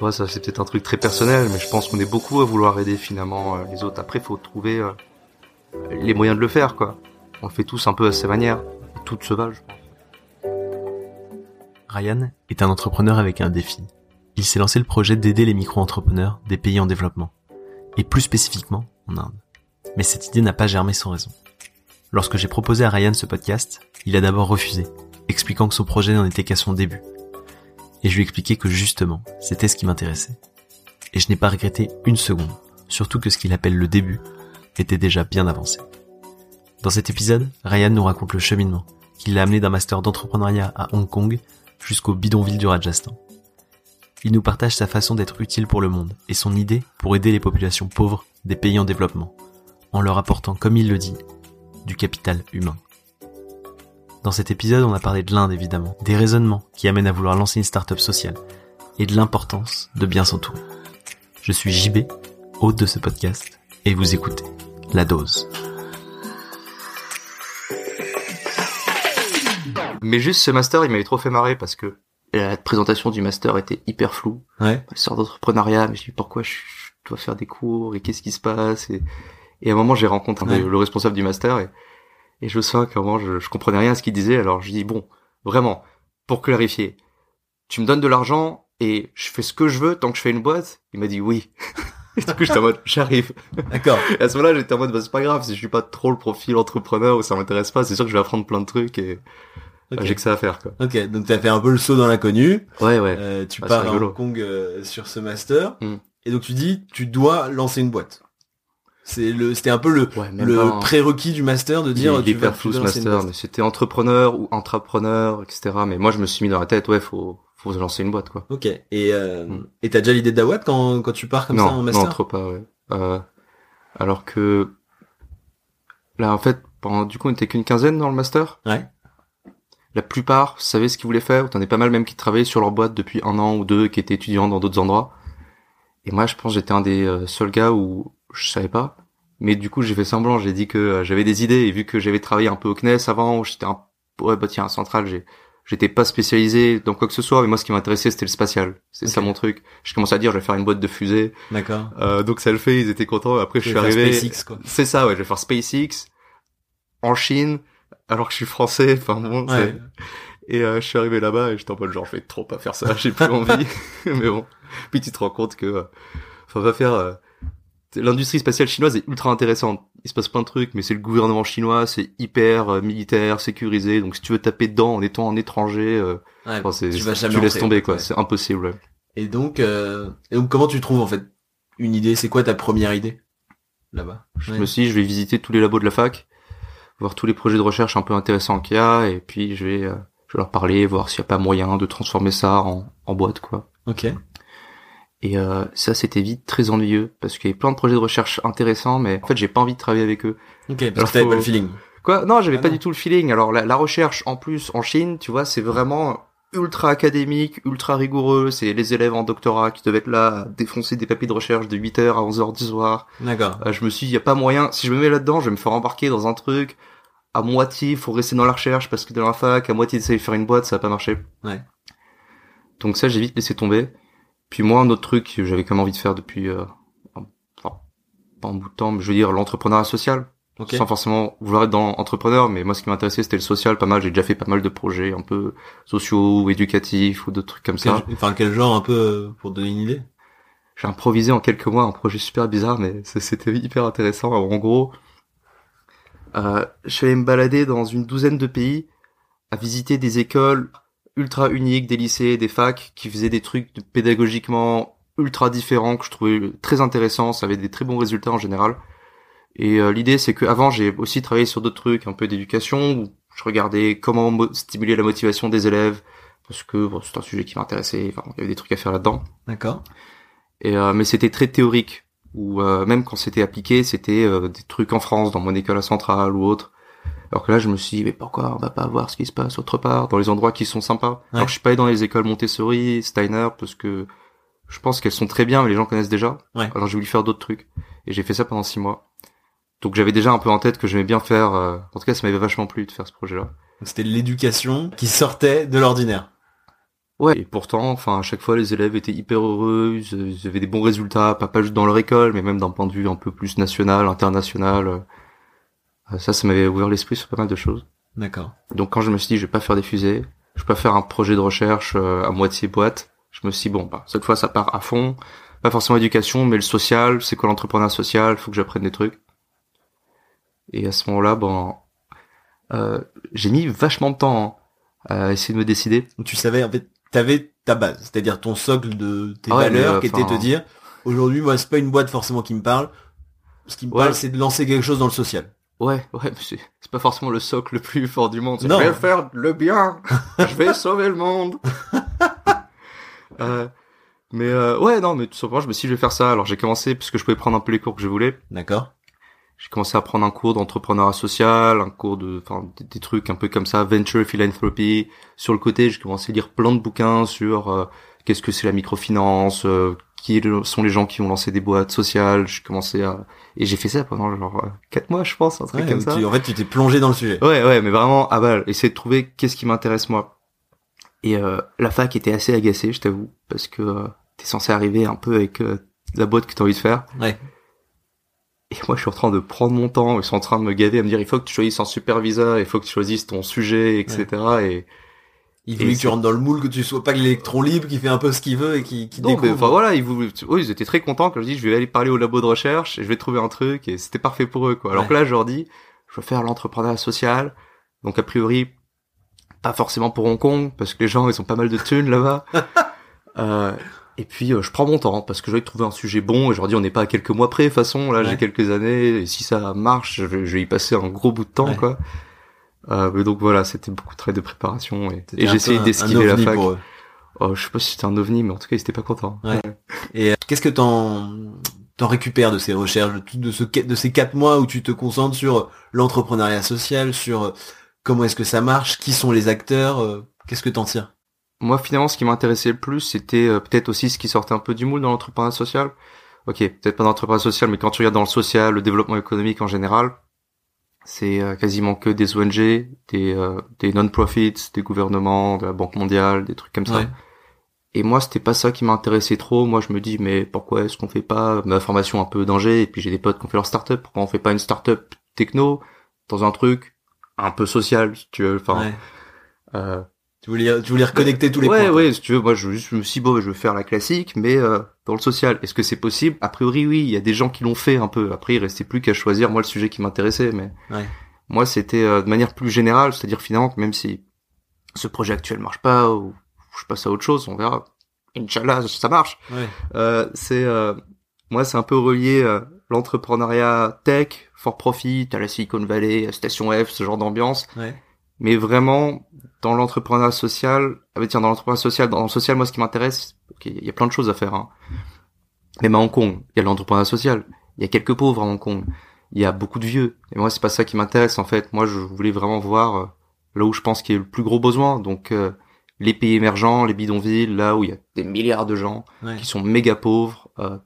Ouais, ça c'est peut-être un truc très personnel, mais je pense qu'on est beaucoup à vouloir aider finalement euh, les autres. Après, faut trouver euh, les moyens de le faire, quoi. On le fait tous un peu à sa manière. Toutes se. Ryan est un entrepreneur avec un défi. Il s'est lancé le projet d'aider les micro-entrepreneurs des pays en développement, et plus spécifiquement en Inde. Mais cette idée n'a pas germé sans raison. Lorsque j'ai proposé à Ryan ce podcast, il a d'abord refusé, expliquant que son projet n'en était qu'à son début. Et je lui ai que justement, c'était ce qui m'intéressait. Et je n'ai pas regretté une seconde, surtout que ce qu'il appelle le début était déjà bien avancé. Dans cet épisode, Ryan nous raconte le cheminement qui l'a amené d'un master d'entrepreneuriat à Hong Kong jusqu'au bidonville du Rajasthan. Il nous partage sa façon d'être utile pour le monde et son idée pour aider les populations pauvres des pays en développement, en leur apportant, comme il le dit, du capital humain. Dans cet épisode, on a parlé de l'Inde évidemment, des raisonnements qui amènent à vouloir lancer une start-up sociale et de l'importance de bien s'entourer. Je suis JB, hôte de ce podcast, et vous écoutez La Dose. Mais juste ce master, il m'avait trop fait marrer parce que la présentation du master était hyper floue. Ouais. Sort d'entrepreneuriat, mais je dis pourquoi je dois faire des cours et qu'est-ce qui se passe et, et à un moment j'ai rencontré Ouais. le responsable du master et, et je sens qu'à un moment je, je comprenais rien à ce qu'il disait alors je dis bon vraiment pour clarifier tu me donnes de l'argent et je fais ce que je veux tant que je fais une boîte? Il m'a dit oui et du coup j'étais en mode j'arrive D'accord. et à ce moment-là j'étais en mode bah, c'est pas grave si je suis pas trop le profil entrepreneur ou ça m'intéresse pas c'est sûr que je vais apprendre plein de trucs et j'ai que ça à faire quoi Ok, donc t'as fait un peu le saut dans l'inconnu. ouais ouais Euh, tu Ah, pars à. Hong Kong euh, sur ce master. Mm. Et donc tu dis, tu dois lancer une boîte. C'est le, c'était un peu le, ouais hein. prérequis du master de Il dire est hyper flou ce master, mais c'était entrepreneur ou intrapreneur, etc. Mais moi, je me suis mis dans la tête, ouais, faut, faut se lancer une boîte, quoi. Ok. Et euh, Mm. et t'as déjà l'idée de la boîte quand quand tu pars comme non, ça en master? non, trop pas, ouais. Euh, alors que, là, en fait, pendant, du coup, on était qu'une quinzaine dans le master. Ouais. La plupart savaient ce qu'ils voulaient faire. T'en as pas mal même qui travaillaient sur leur boîte depuis un an ou deux, qui étaient étudiants dans d'autres endroits. Et moi, je pense que j'étais un des euh, seuls gars où je savais pas. Mais du coup, j'ai fait semblant. J'ai dit que euh, j'avais des idées. Et vu que j'avais travaillé un peu au CNES avant, où j'étais un, ouais, bah tiens, à Central, j'ai, j'étais pas spécialisé dans quoi que ce soit. Mais moi, ce qui m'intéressait, c'était le spatial. C'est ça mon truc. Je commençais à dire, je vais faire une boîte de fusée. D'accord. Euh, donc ça le fait. Ils étaient contents. Après, je suis arrivé. SpaceX, quoi. C'est ça, ouais. Je vais faire SpaceX en Chine, alors que je suis français. Enfin bon. Ouais. Et euh, je suis arrivé là-bas et j'étais en mode genre, je vais trop pas faire ça. J'ai plus envie. Mais bon. Puis tu te rends compte que, euh, enfin, va faire. L'industrie spatiale chinoise est ultra intéressante. Il se passe plein de trucs, mais c'est le gouvernement chinois, c'est hyper euh, militaire, sécurisé. Donc si tu veux taper dedans en étant un étranger, euh, Ouais. enfin, c'est, tu vas jamais tu laisses tomber quoi. ouais. C'est impossible. ouais. Et donc, euh, et donc comment tu trouves en fait une idée? C'est quoi ta première idée là-bas? Je me suis dit, je vais visiter tous les labos de la fac, voir tous les projets de recherche un peu intéressants qu'il y a, et puis je vais, euh, je vais leur parler, voir s'il n'y a pas moyen de transformer ça en, en boîte, quoi. Ok. Et euh, ça, c'était vite très ennuyeux, parce qu'il y avait plein de projets de recherche intéressants, mais en fait, j'ai pas envie de travailler avec eux. Ok. Parce Alors, que t'avais faut- pas le feeling. Quoi? Non, j'avais Ah pas non. du tout le feeling. Alors, la, la recherche, en plus, en Chine, tu vois, c'est vraiment ultra académique, ultra rigoureux. C'est les élèves en doctorat qui devaient être là à défoncer des papiers de recherche de 8h à 11h du soir. D'accord. Euh, je me suis dit, y a pas moyen. Si je me mets là-dedans, je vais me faire embarquer dans un truc. À moitié, faut rester dans la recherche parce que dans la fac, à moitié d'essayer de faire une boîte, ça va pas marcher. Ouais. Donc ça, j'ai vite laissé tomber. Puis moi, un autre truc que j'avais quand même envie de faire depuis, euh, enfin, pas un bout de temps, mais je veux dire l'entrepreneuriat social. Ok. Sans forcément vouloir être dans entrepreneur, mais moi, ce qui m'intéressait, c'était le social, pas mal. J'ai déjà fait pas mal de projets un peu sociaux ou éducatifs ou d'autres trucs comme ça. Enfin, quel genre un peu euh, pour donner une idée? J'ai improvisé en quelques mois un projet super bizarre, mais c'était hyper intéressant. Alors, en gros, euh, je suis allé me balader dans une douzaine de pays, à visiter des écoles ultra uniques, des lycées, des facs, qui faisaient des trucs pédagogiquement ultra différents que je trouvais très intéressants. Ça avait des très bons résultats en général. Et euh, l'idée, c'est que avant, j'ai aussi travaillé sur d'autres trucs, un peu d'éducation, où je regardais comment stimuler la motivation des élèves, parce que bon, c'est un sujet qui m'intéressait. Enfin, il y avait des trucs à faire là-dedans. D'accord. Et euh, mais c'était très théorique. Ou euh, même quand c'était appliqué, c'était des trucs en France, dans mon école à Centrale ou autre. Alors que là, je me suis dit, mais pourquoi on va pas voir ce qui se passe autre part, dans les endroits qui sont sympas? Ouais. Alors je suis pas allé dans les écoles Montessori, Steiner, parce que je pense qu'elles sont très bien, mais les gens connaissent déjà. Ouais. Alors j'ai voulu faire d'autres trucs. Et j'ai fait ça pendant six mois. Donc j'avais déjà un peu en tête que j'aimais bien faire... euh, En tout cas, ça m'avait vachement plu de faire ce projet-là. C'était l'éducation qui sortait de l'ordinaire. Ouais, et pourtant, enfin, à chaque fois, les élèves étaient hyper heureux, ils, ils avaient des bons résultats, pas, pas juste dans leur école, mais même d'un point de vue un peu plus national, international. Euh, Ça, ça m'avait ouvert l'esprit sur pas mal de choses. D'accord. Donc quand je me suis dit, je vais pas faire des fusées, je vais pas faire un projet de recherche euh, à moitié boîte, je me suis dit, bon, bah, cette fois, ça part à fond. Pas forcément éducation, mais le social, c'est quoi l'entrepreneuriat social, faut que j'apprenne des trucs. Et à ce moment-là, bon, euh, j'ai mis vachement de temps hein, à essayer de me décider. Tu savais, en fait, t'avais ta base, c'est-à-dire ton socle de tes Ah ouais, valeurs euh, qui était te dire, aujourd'hui, moi, c'est pas une boîte forcément qui me parle. Ce qui me Ouais. parle, c'est de lancer quelque chose dans le social. Ouais, ouais, c'est pas forcément le socle le plus fort du monde. Non. Je vais faire le bien, je vais sauver le monde. Euh, mais euh, ouais, non, mais tout simplement, je me suis dit, je vais faire ça. Alors j'ai commencé parce que je pouvais prendre un peu les cours que je voulais. D'accord. J'ai commencé à prendre un cours d'entrepreneuriat social, un cours de, enfin, des, des trucs un peu comme ça, venture philanthropy. Sur le côté, j'ai commencé à lire plein de bouquins sur euh, qu'est-ce que c'est la microfinance, euh, qui sont les gens qui ont lancé des boîtes sociales. J'ai commencé à, et j'ai fait ça pendant genre euh, quatre mois, je pense, un truc Ouais, comme ça. tu- en fait, tu t'es plongé dans le sujet. Ouais, ouais, mais vraiment à balle. Essayer de trouver qu'est-ce qui m'intéresse moi. Et euh, la fac était assez agacée, je t'avoue, parce que euh, t'es censé arriver un peu avec euh, la boîte que t'as envie de faire. Ouais. Et moi, je suis en train de prendre mon temps, ils sont en train de me gaver, à me dire, il faut que tu choisisses un superviseur, il faut que tu choisisses ton sujet, etc. Et Il voulait que tu rentres dans le moule, que tu sois pas l'électron libre qui fait un peu ce qu'il veut et qui, qui non, découvre. enfin voilà, ils, voulaient- eux, ils étaient très contents quand je dis, je vais aller parler au labo de recherche, et je vais trouver un truc, et c'était parfait pour eux, quoi. Alors Ouais. que là, je leur dis, je veux faire l'entrepreneuriat social, donc a priori, pas forcément pour Hong Kong, parce que les gens, ils ont pas mal de thunes là-bas. euh, et puis, euh, je prends mon temps, parce que je vais trouver un sujet bon, et je leur dis, on n'est pas à quelques mois près, de toute façon, là, Ouais. j'ai quelques années, et si ça marche, je vais, je vais y passer un gros bout de temps, Ouais. quoi. Euh, donc voilà, c'était beaucoup de travail de préparation, et, un- d'esquiver la fac. Oh, je sais pas si c'était un ovni, mais en tout cas, ils étaient pas contents. Ouais. Et euh, qu'est-ce que t'en t'en récupères de ces recherches, de, ce, de ces quatre mois où tu te concentres sur l'entrepreneuriat social, sur euh, comment est-ce que ça marche, qui sont les acteurs, euh, qu'est-ce que t'en tires? Moi, finalement, ce qui m'intéressait le plus, c'était euh, peut-être aussi ce qui sortait un peu du moule dans l'entrepreneuriat social. Ok, peut-être pas dans l'entrepreneuriat social, mais quand tu regardes dans le social, le développement économique en général, c'est euh, quasiment que des ONG, des, euh, des non-profits, des gouvernements, de la Banque mondiale, des trucs comme ça. Ouais. Et moi, c'était pas ça qui m'intéressait trop. Moi, je me dis, mais pourquoi est-ce qu'on fait pas ma formation un peu d'ingé? Et puis j'ai des potes qui ont fait leur start-up. Pourquoi on fait pas une start-up techno dans un truc un peu social, si tu veux? Enfin, Ouais. euh, Tu voulais, tu voulais reconnecter tous les ouais, points. quoi. ouais, si tu veux, moi je, je me suis dit, bon, je vais faire la classique, mais euh, dans le social. Est-ce que c'est possible? A priori, oui, il y a des gens qui l'ont fait un peu. Après, il restait plus qu'à choisir, moi, le sujet qui m'intéressait. Mais Ouais. moi, c'était euh, de manière plus générale, c'est-à-dire finalement, que même si ce projet actuel marche pas, ou je passe à autre chose, on verra. Inch'Allah, ça marche. Ouais. Euh, c'est euh, moi, c'est un peu relié euh, l'entrepreneuriat tech, for profit, à la Silicon Valley, à Station F, ce genre d'ambiance Ouais. Mais vraiment dans l'entrepreneuriat social ah tiens dans l'entrepreneuriat social dans le social moi ce qui m'intéresse il y a plein de choses à faire hein. même à Hong Kong il y a l'entrepreneuriat social. Il y a quelques pauvres à Hong Kong. Il y a beaucoup de vieux. Et moi c'est pas ça qui m'intéresse en fait. Moi je voulais vraiment voir euh, là où je pense qu'il y a le plus gros besoin. Donc euh, les pays émergents les bidonvilles là où il y a des milliards de gens Ouais. qui sont méga pauvres euh,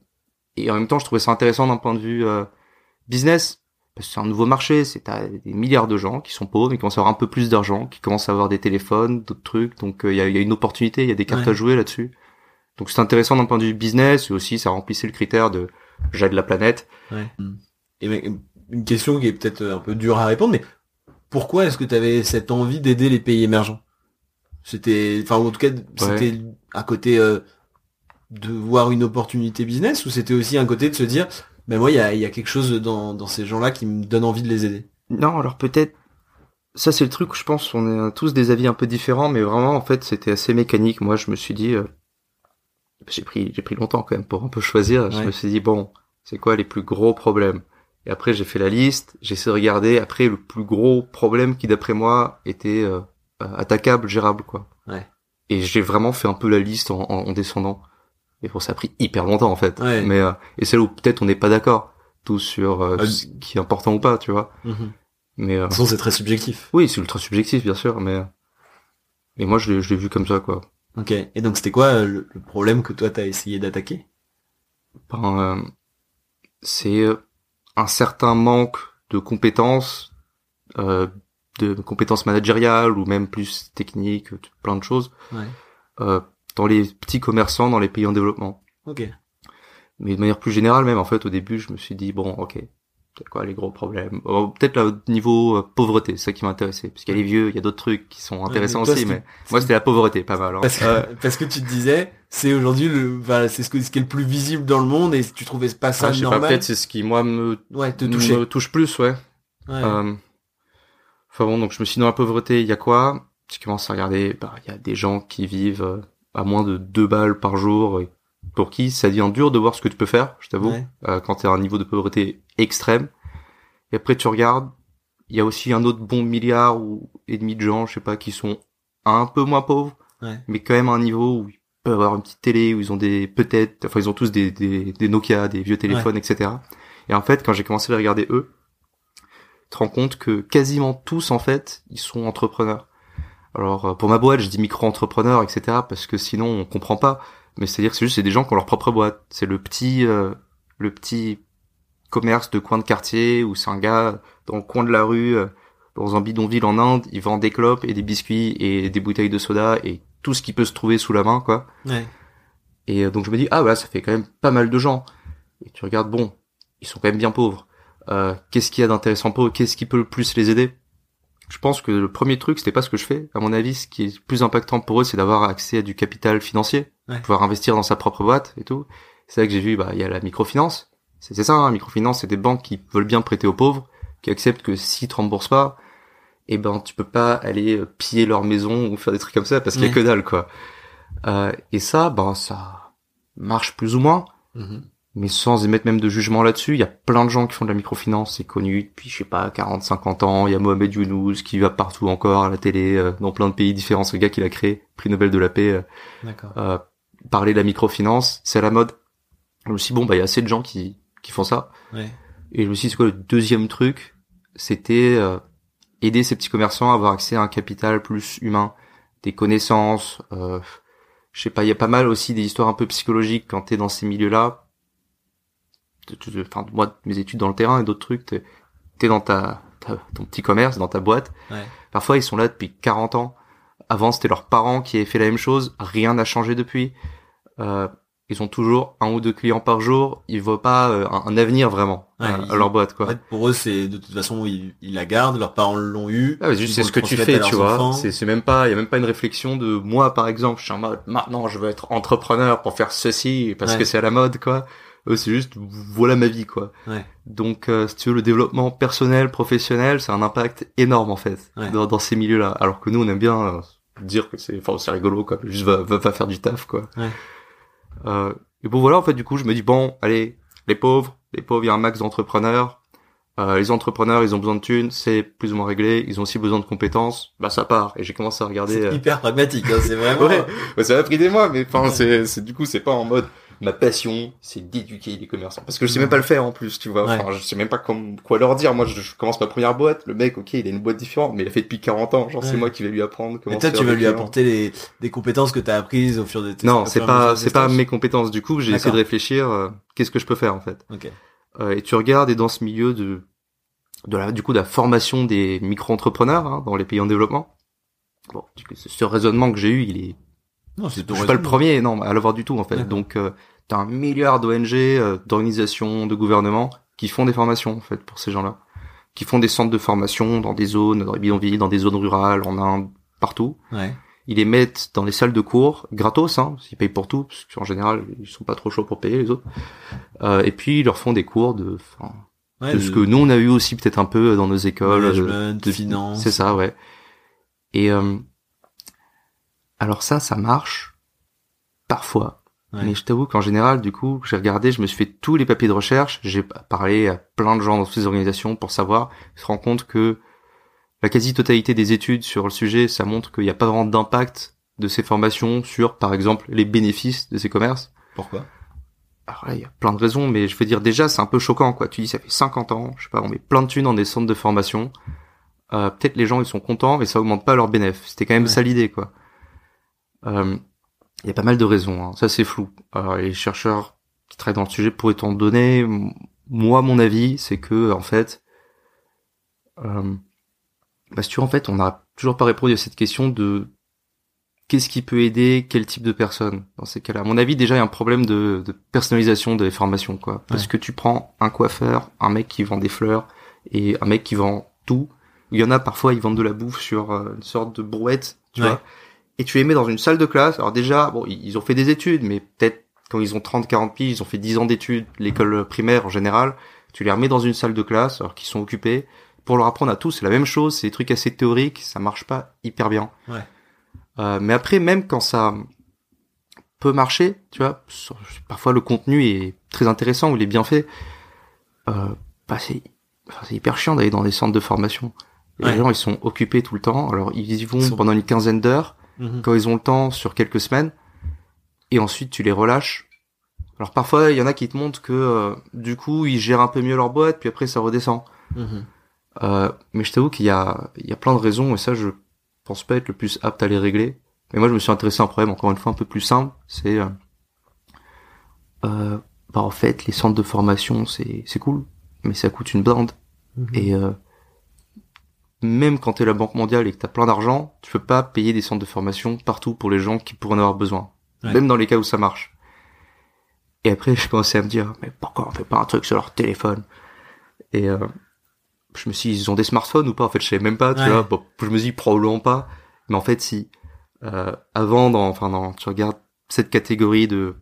et en même temps je trouvais ça intéressant d'un point de vue euh, business c'est un nouveau marché, c'est des milliards de gens qui sont pauvres, qui commencent à avoir un peu plus d'argent, qui commencent à avoir des téléphones, d'autres trucs, donc euh, il y, a, il y a une opportunité, il y a des cartes Ouais. à jouer là-dessus. Donc c'est intéressant d'un point de vue business, et aussi ça remplissait le critère de j'aide la planète. Ouais. Et mais, une question qui est peut-être un peu dure à répondre, mais pourquoi est-ce que tu avais cette envie d'aider les pays émergents? C'était, enfin, en tout cas, c'était à côté euh, de voir une opportunité business, ou c'était aussi un côté de se dire, ben moi, il y a, il y a quelque chose dans, dans ces gens-là qui me donne envie de les aider. Non, alors peut-être ça c'est le truc où je pense on est tous des avis un peu différents, mais vraiment en fait c'était assez mécanique. Moi je me suis dit, euh, j'ai pris j'ai pris longtemps quand même pour un peu choisir. Je me suis dit bon, c'est quoi les plus gros problèmes? Et après j'ai fait la liste, j'ai essayé de regarder. Après le plus gros problème qui d'après moi était euh, euh, attaquable, gérable quoi. Ouais. Et j'ai vraiment fait un peu la liste en, en- en descendant. Et bon ça a pris hyper longtemps en fait. Ouais. Mais euh, et c'est là où peut-être on n'est pas d'accord tous sur euh, Ah, ce qui est important ou pas, tu vois. De Mais euh, toute façon, c'est très subjectif. oui, c'est ultra subjectif, bien sûr, mais mais moi je l'ai je l'ai vu comme ça quoi. Ok. Et donc, c'était quoi euh, le, le problème que toi, t'as essayé d'attaquer? Ben, euh, c'est un certain manque de compétences, euh, de compétences managériales ou même plus techniques, plein de choses, Ouais. Dans les petits commerçants dans les pays en développement. Ok. Mais de manière plus générale même, en fait, au début, je me suis dit, bon, ok, peut-être quoi les gros problèmes Peut-être au niveau euh, pauvreté, c'est ça qui m'intéressait. Parce qu'il y a les vieux, il y a d'autres trucs qui sont intéressants toi, aussi, mais moi, c'était la pauvreté, pas mal. hein. Parce que, Euh, parce que tu te disais, c'est aujourd'hui le, enfin, c'est ce, que- ce qui est le plus visible dans le monde et tu trouvais pas ça ah, je normal. peut-être c'est ce qui, moi, me, ouais, te me touche plus, ouais. Ouais. Euh, Enfin bon, donc je me suis dit, dans la pauvreté, il y a quoi? Je commence à regarder, bah, il y a des gens qui vivent euh, à moins de deux balles par jour, et pour qui ça devient dur de voir ce que tu peux faire, je t'avoue, Ouais. euh, quand t'es à un niveau de pauvreté extrême. Et après tu regardes, il y a aussi un autre bon milliard ou et demi de gens, je sais pas, qui sont un peu moins pauvres, Ouais. mais quand même à un niveau où ils peuvent avoir une petite télé, où ils ont des peut-être, enfin ils ont tous des, des, des Nokia, des vieux téléphones, etc. Et en fait, quand j'ai commencé à les regarder eux, tu te rends compte que quasiment tous en fait, ils sont entrepreneurs. Alors euh, pour ma boîte, je dis micro-entrepreneur, etc. parce que sinon on comprend pas. Mais c'est-à-dire que c'est juste c'est des gens qui ont leur propre boîte. C'est le petit euh, le petit commerce de coin de quartier où c'est un gars dans le coin de la rue, euh, dans un bidonville en Inde, il vend des clopes et des biscuits et des bouteilles de soda et tout ce qui peut se trouver sous la main, quoi. Ouais. Et euh, donc je me dis ah voilà ça fait quand même pas mal de gens. Et tu regardes bon ils sont quand même bien pauvres. Euh, Qu'est-ce qu'il y a d'intéressant pour eux? Qu'est-ce qui peut le plus les aider? Je pense que le premier truc c'était pas ce que je fais. À mon avis ce qui est le plus impactant pour eux c'est d'avoir accès à du capital financier, Ouais. pouvoir investir dans sa propre boîte et tout. C'est là que j'ai vu bah il y a la microfinance. C'est ça hein, microfinance c'est des banques qui veulent bien prêter aux pauvres, qui acceptent que si te remboursent pas eh ben tu peux pas aller euh, piller leur maison ou faire des trucs comme ça parce qu'il y a Ouais. que dalle quoi. Euh, et ça ben ça marche plus ou moins Mhm. Mais sans émettre même de jugement là-dessus, il y a plein de gens qui font de la microfinance, c'est connu depuis, je sais pas, 40, 50 ans, il y a Mohamed Younous qui va partout encore à la télé, euh, dans plein de pays différents, le gars qui l'a créé, prix Nobel de la paix, euh, D'accord. euh, parler de la microfinance, c'est à la mode. Je me suis dit, bon, bah, il y a assez de gens qui, qui font ça. Ouais. Et je me suis dit, c'est quoi le deuxième truc? C'était euh, aider ces petits commerçants à avoir accès à un capital plus humain, des connaissances, euh, je sais pas, il y a pas mal aussi des histoires un peu psychologiques quand t'es dans ces milieux-là. Enfin, moi, mes études dans le terrain et d'autres trucs, t'es t'es dans ta, ta- ton petit commerce, dans ta boîte. Ouais. Parfois, ils sont là depuis 40 ans. Avant, c'était leurs parents qui avaient fait la même chose. Rien n'a changé depuis. Euh, ils ont toujours un ou deux clients par jour. Ils voient pas euh, un, un avenir vraiment Ouais, à, ils- à leur boîte, En quoi. fait, pour eux, c'est de toute façon, ils, ils la gardent, leurs parents l'ont eu. Ah, juste, c'est ce que tu fais, tu vois. C'est, c'est même pas, il y a même pas une réflexion de moi, par exemple, je suis en mode, maintenant, je veux être entrepreneur pour faire ceci, parce Ouais. que c'est à la mode, quoi. Eux, c'est juste, voilà ma vie, quoi. Ouais. Donc, euh, si tu veux, le développement personnel, professionnel, c'est un impact énorme, en fait, Ouais. dans, dans ces milieux-là. Alors que nous, on aime bien euh, dire que c'est, enfin, c'est rigolo, quoi. Juste va, va, va faire du taf, quoi. Ouais. Euh, et bon, voilà, en fait, du coup, je me dis, bon, allez, les pauvres, les pauvres, il y a un max d'entrepreneurs. Euh, les entrepreneurs, ils ont besoin de thunes, c'est plus ou moins réglé. Ils ont aussi besoin de compétences. Bah, ça part. Et j'ai commencé à regarder. C'est euh, hyper pragmatique, hein, c'est vraiment. Ouais, bah, ça m'a pris des mois, mais enfin, c'est, c'est, du coup, c'est pas en mode, ma passion, c'est d'éduquer les commerçants. Parce que je sais même pas le faire, en plus, tu vois. Ouais. Enfin, je sais même pas comme, quoi leur dire. Moi, je, je commence ma première boîte. Le mec, ok, il a une boîte différente, mais il a fait depuis 40 ans. Genre, Ouais. c'est moi qui vais lui apprendre comment Et toi, tu vas lui apporter les, des compétences que tu as apprises au fur de tes Non, c'est fur et à mesure pas, c'est pas mes compétences. Du coup, j'ai essayé de réfléchir, euh, qu'est-ce que je peux faire, en fait. Euh, et tu regardes et dans ce milieu de de la du coup de la formation des micro-entrepreneurs hein, dans les pays en développement. Bon, ce raisonnement que j'ai eu, il est Non, c'est je suis pas le premier non à l'avoir du tout en fait. Donc euh, t'as un milliard d'ONG, euh, d'organisations, de gouvernements qui font des formations en fait pour ces gens-là, qui font des centres de formation dans des zones, dans les bidonvilles, dans des zones rurales, en Inde, partout. Ouais. Ils les mettent dans les salles de cours gratos, hein, ils payent pour tout, parce qu'en général ils sont pas trop chauds pour payer les autres. Euh, et puis ils leur font des cours de, Ouais, de de ce que nous on a eu aussi peut-être un peu dans nos écoles euh, management, de finance. c'est ça ouais et euh, alors ça ça marche parfois Ouais. mais je t'avoue qu'en général du coup j'ai regardé je me suis fait tous les papiers de recherche j'ai parlé à plein de gens dans toutes ces organisations pour savoir je me rends compte que la quasi-totalité des études sur le sujet ça montre qu'il n'y a pas vraiment d'impact de ces formations sur par exemple les bénéfices de ces commerces Pourquoi? Alors là, il y a plein de raisons, mais je veux dire déjà, c'est un peu choquant, quoi. Tu dis, ça fait 50 ans, je sais pas, on met plein de thunes dans des centres de formation. Euh, peut-être les gens, ils sont contents, mais ça augmente pas leurs bénéfices. C'était quand même Ouais. ça l'idée, quoi. Euh, Il y a pas mal de raisons, hein. ça c'est flou. Alors, les chercheurs qui travaillent dans le sujet pourraient t'en donner. Moi, mon avis, c'est que, en fait, euh, bah, si tu veux, en fait, on n'a toujours pas répondu à cette question de qu'est-ce qui peut aider quel type de personne dans ces cas-là. À mon avis, déjà, il y a un problème de, de personnalisation des formations, quoi. Parce Ouais. que tu prends un coiffeur, un mec qui vend des fleurs et un mec qui vend tout. Il y en a parfois, ils vendent de la bouffe sur euh, une sorte de brouette, tu Ouais. vois. Et tu les mets dans une salle de classe. Alors déjà, bon, ils ont fait des études, mais peut-être quand ils ont 30, 40 piges, ils ont fait 10 ans d'études, l'école primaire en général. Tu les remets dans une salle de classe, alors qu'ils sont occupés, pour leur apprendre à tous, c'est la même chose, c'est des trucs assez théoriques, ça marche pas hyper bien. Ouais. Euh, mais après, même quand ça peut marcher, tu vois, parfois le contenu est très intéressant ou il est bien fait, euh, bah c'est, enfin, hyper chiant d'aller dans des centres de formation. Ouais. Les gens, ils sont occupés tout le temps, alors ils y vont Ils sont- pendant une quinzaine d'heures, Mhm. quand ils ont le temps sur quelques semaines, et ensuite tu les relâches. Alors parfois, il y en a qui te montrent que euh, du coup, ils gèrent un peu mieux leur boîte, puis après ça redescend. Mhm. Euh, mais je t'avoue qu'il y a, il y a plein de raisons, et ça, je pense pas être le plus apte à les régler. Mais moi, je me suis intéressé à un problème, encore une fois, un peu plus simple. C'est, euh, euh, bah, en fait, les centres de formation, c'est, c'est cool, mais ça coûte une blinde. Mhm. Et euh, même quand t'es la Banque mondiale et que t'as plein d'argent, tu peux pas payer des centres de formation partout pour les gens qui pourraient en avoir besoin. Ouais. Même dans les cas où ça marche. Et après, je commençais à me dire, mais pourquoi on fait pas un truc sur leur téléphone? Et euh, je me suis dit, ils ont des smartphones ou pas? En fait, je savais même pas, tu Ouais. vois. Bon, je me dis probablement pas. Mais en fait, si. Euh, avant, dans, enfin, dans, tu regardes cette catégorie de,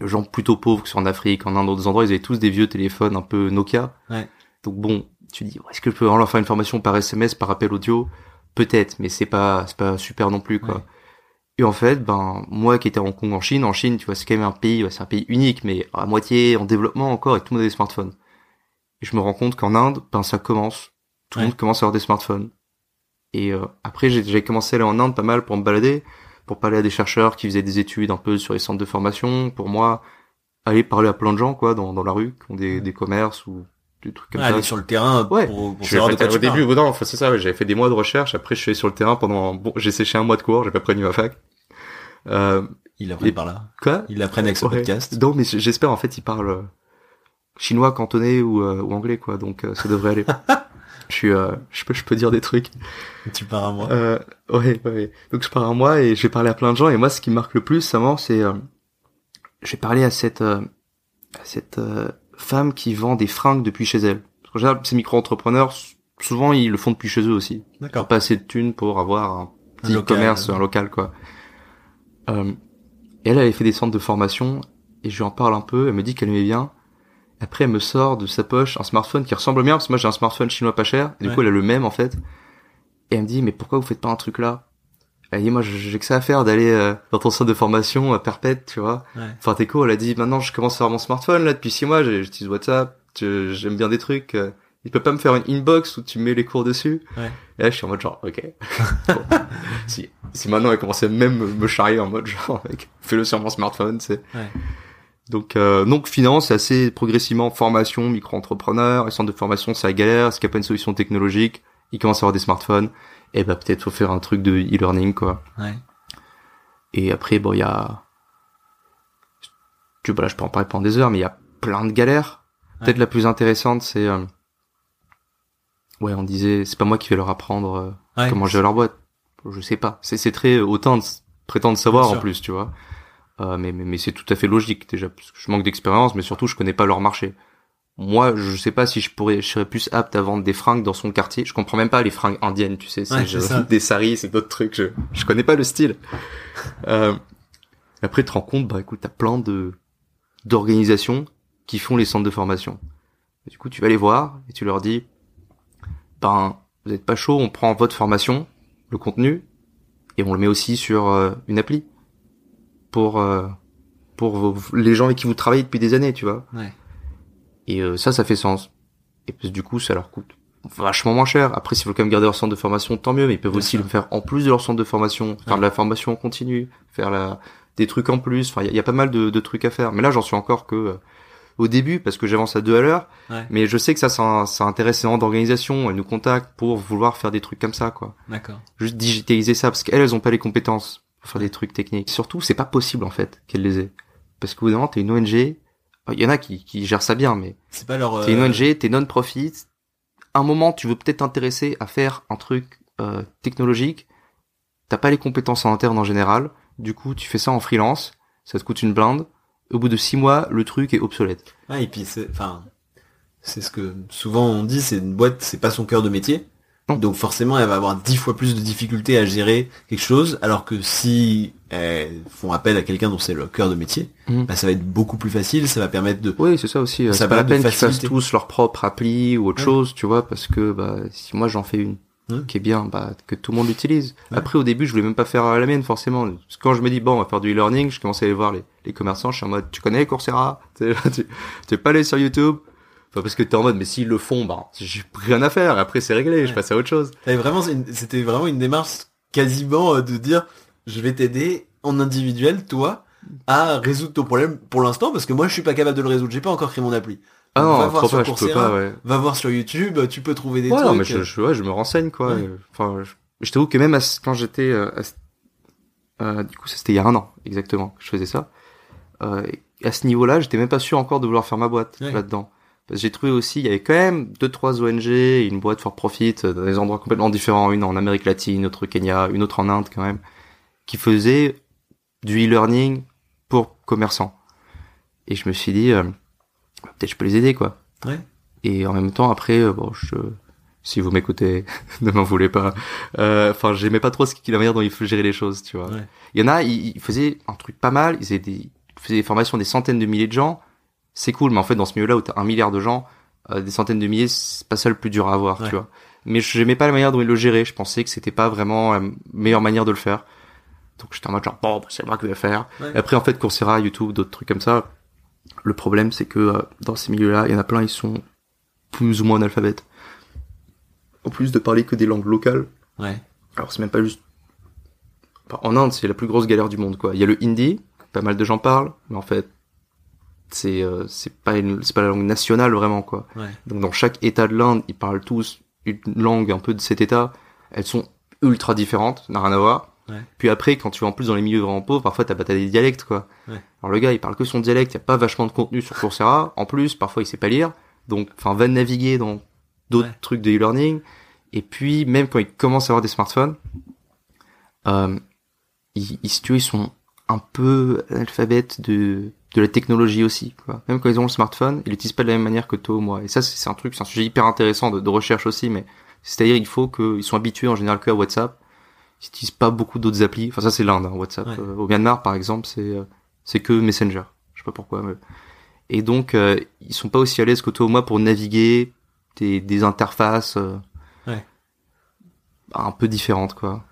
de gens plutôt pauvres, que ce soit en Afrique, en Inde, d'autres endroits, ils avaient tous des vieux téléphones un peu Nokia. Ouais. Donc bon, tu dis, est-ce que je peux leur faire une formation par SMS, par appel audio? Peut-être, mais c'est pas, c'est pas super non plus, quoi. Ouais. Et en fait, ben, moi qui étais à Hong Kong en Chine, en Chine, tu vois, c'est quand même un pays, c'est un pays unique, mais à moitié en développement encore, et tout le monde a des smartphones. Et je me rends compte qu'en Inde, ben, ça commence. Tout le Ouais. monde commence à avoir des smartphones. Et euh, après, j'ai j'ai commencé à aller en Inde pas mal pour me balader, pour parler à des chercheurs qui faisaient des études un peu sur les centres de formation, pour moi, aller parler à plein de gens, quoi, dans, dans la rue, qui ont des, des commerces ou des trucs comme Ouais, ça. aller sur le terrain Ouais. pour, pour Je savoir de quoi au tu début, non, enfin, c'est ça, ouais, j'avais fait des mois de recherche, après je suis allé sur le terrain pendant, bon, j'ai séché un mois de cours, j'ai pas prévenu ma fac. Euh, Ils l'apprennent Et- par là. quoi? Ils l'apprennent avec ce Ouais. podcast. Non, mais j'espère, en fait, ils parlent euh, chinois, cantonais ou, euh, ou anglais, quoi, donc euh, ça devrait aller. je suis, euh, je peux, je peux dire des trucs. Tu pars à moi. Euh, ouais, ouais, ouais. Donc je pars un mois et j'ai parlé à plein de gens et moi, ce qui me marque le plus, vraiment, c'est, euh, j'ai parlé à cette, euh, à cette euh, femme qui vend des fringues depuis chez elle. Parce qu'en général, ces micro-entrepreneurs, souvent, ils le font depuis chez eux aussi. D'accord. pas assez de thunes pour avoir un petit local, commerce, euh. un local, quoi. Euh, et elle, elle avait fait des centres de formation, et je lui en parle un peu, elle me dit qu'elle aimait bien. Après, elle me sort de sa poche un smartphone qui ressemble bien, parce que moi j'ai un smartphone chinois pas cher, et du Ouais. coup elle a le même en fait. Et elle me dit, mais pourquoi vous faites pas un truc là? Elle dit, moi j'ai que ça à faire d'aller euh, dans ton centre de formation à perpète, tu vois. Ouais. Enfin, t'es cool, elle a dit, maintenant je commence à avoir mon smartphone là depuis six mois, j'utilise WhatsApp, j'aime bien des trucs. euh, il peut pas me faire une inbox où tu mets les cours dessus Ouais. Et là, je suis en mode genre, ok. Bon. si, si maintenant elle commençait même me me charrier en mode genre, mec, fais-le sur mon smartphone, c'est. Ouais. Donc, euh, donc finance, assez progressivement formation, micro-entrepreneur, les centres de formation, c'est la galère, est-ce qu'il n'y a pas une solution technologique, ils commencent à avoir des smartphones, et bah peut-être faut faire un truc de e-learning, quoi. Ouais. Et après, bon, il y a... Tu vois, là, je peux en parler pendant des heures, mais il y a plein de galères. Peut-être la plus intéressante, c'est... euh, Ouais, on disait, c'est pas moi qui vais leur apprendre euh, Ouais. comment gérer leur boîte. Je sais pas. C'est c'est très autant de prétendre savoir en plus, tu vois. Euh, mais mais, mais c'est tout à fait logique déjà, parce que je manque d'expérience, mais surtout je connais pas leur marché. Moi, je sais pas si je pourrais, je serais plus apte à vendre des fringues dans son quartier. Je comprends même pas les fringues indiennes, tu sais, c'est Ouais, des saris, c'est d'autres trucs. Je je connais pas le style. Euh, après, tu te rends compte, bah écoute, t'as plein de d'organisations qui font les centres de formation. Et du coup, tu vas les voir et tu leur dis, ben, vous êtes pas chaud, on prend votre formation, le contenu, et on le met aussi sur euh, une appli pour euh, pour vos- les gens avec qui vous travaillez depuis des années, tu vois. Ouais. Et euh, ça, ça fait sens. Et puis du coup, ça leur coûte vachement moins cher. Après, s'ils veulent quand même garder leur centre de formation, tant mieux. Mais ils peuvent Bien aussi sûr. le faire en plus de leur centre de formation, faire Ouais. de la formation en continu, faire la des trucs en plus. Enfin, il y, a- il y a pas mal de, de trucs à faire. Mais là, j'en suis encore que euh, au début parce que j'avance à deux à l'heure. Ouais. Mais je sais que ça, ça, ça intéresse énormément d'organisations. Elles nous contactent pour vouloir faire des trucs comme ça, quoi. D'accord. Juste digitaliser ça parce qu'elles, elles ont pas les compétences pour faire des trucs techniques. Surtout, c'est pas possible en fait qu'elles les aient. Parce d'un moment, t'es une ONG. Il y en a qui, qui gèrent ça bien, mais C'est pas leur. T'es une euh, ONG, t'es non-profit. Un moment, tu veux peut-être t'intéresser à faire un truc euh, technologique. t'as pas les compétences en interne en général. Du coup, tu fais ça en freelance, ça te coûte une blinde. Au bout de six mois, le truc est obsolète. Ouais, et puis c'est, enfin, c'est ce que souvent on dit, c'est une boîte, c'est pas son cœur de métier. Donc forcément, elle va avoir dix fois plus de difficultés à gérer quelque chose, alors que si elles font appel à quelqu'un dont c'est le cœur de métier, Mhm. bah, ça va être beaucoup plus facile, ça va permettre de... Oui, c'est ça aussi. euh, Ça C'est pas la peine qu'ils fassent tous leur propre appli ou autre Ouais. chose, tu vois, parce que bah, si moi j'en fais une Ouais. qui est bien, bah, que tout le monde l'utilise. Ouais. Après, au début, je voulais même pas faire euh, la mienne, forcément. Parce que quand je me dis, bon, on va faire du e-learning, je commence à aller voir les, les commerçants, je suis en mode, tu connais Coursera? Tu sais, tu tu es pas allé sur YouTube? Enfin, parce que t'es en mode, mais s'ils le font, bah, j'ai rien à faire. Après, c'est réglé, je passe à autre chose. Et vraiment, c'était vraiment une démarche quasiment euh, de dire, je vais t'aider en individuel, toi, à résoudre ton problème pour l'instant, parce que moi, je suis pas capable de le résoudre, j'ai pas encore créé mon appli. Ah non, va voir sur pas, je peux pas, ouais. Va voir sur YouTube, tu peux trouver des Ouais, trucs. non, mais je, je, ouais, je me renseigne, quoi. Ouais. Enfin, je, je t'avoue que même à quand j'étais, euh, euh, du coup, ça, c'était il y a un an, exactement, que je faisais ça. Euh, à ce niveau-là, j'étais même pas sûr encore de vouloir faire ma boîte là-dedans. J'ai trouvé aussi, il y avait quand même deux, trois ONG, une boîte for profit euh, dans des endroits complètement différents, une en Amérique latine, une autre au Kenya, une autre en Inde quand même, qui faisaient du e-learning pour commerçants. Et je me suis dit, euh, peut-être je peux les aider, quoi. Ouais. Et en même temps, après, euh, bon, je, si vous m'écoutez, ne m'en voulez pas. Euh, Enfin, j'aimais pas trop ce la manière dont il faut gérer les choses, tu vois. Ouais. Il y en a, ils, ils faisaient un truc pas mal. Ils faisaient des, ils faisaient des formations des centaines de milliers de gens. C'est cool, mais en fait, dans ce milieu-là où t'as un milliard de gens, euh, des centaines de milliers, c'est pas ça le plus dur à avoir, Ouais. tu vois. Mais j'aimais pas la manière dont ils le géraient. Je pensais que c'était pas vraiment la meilleure manière de le faire. Donc j'étais en mode genre, bon, bah, c'est moi qui vais faire. Ouais. Et après, en fait, Coursera, YouTube, d'autres trucs comme ça. Le problème, c'est que euh, dans ces milieux-là, il y en a plein, ils sont plus ou moins analphabètes. En plus de parler que des langues locales. Ouais. Alors c'est même pas juste. Enfin, en Inde, c'est la plus grosse galère du monde, quoi. Il y a le hindi, pas mal de gens parlent, mais en fait, c'est euh, c'est pas une, c'est pas la langue nationale vraiment, quoi. Ouais. Donc dans chaque État de l'Inde, ils parlent tous une langue un peu de cet État. Elles sont ultra différentes, n'a rien à voir. Ouais. Puis après, quand tu vas en plus dans les milieux vraiment pauvres, parfois t'as t'as des dialectes, quoi. Ouais. Alors le gars, il parle que son dialecte, il y a pas vachement de contenu sur Coursera. En plus, parfois il sait pas lire, donc enfin va naviguer dans d'autres trucs de e-learning. Et puis même quand ils commencent à avoir des smartphones, euh, ils, ils, ils sont un peu analphabètes de de la technologie aussi. Quoi. Même quand ils ont le smartphone, ils l'utilisent pas de la même manière que toi ou moi. Et ça, c'est un truc, c'est un sujet hyper intéressant de, de recherche aussi, mais c'est-à-dire il faut qu'ils soient habitués en général que à WhatsApp. Ils n'utilisent pas beaucoup d'autres applis. Enfin ça c'est l'Inde, hein, WhatsApp. Ouais. Euh, au Myanmar par exemple, c'est euh, c'est que Messenger. Je sais pas pourquoi. Mais... Et donc euh, ils sont pas aussi à l'aise que toi ou moi pour naviguer des, des interfaces euh, Ouais. un peu différentes quoi.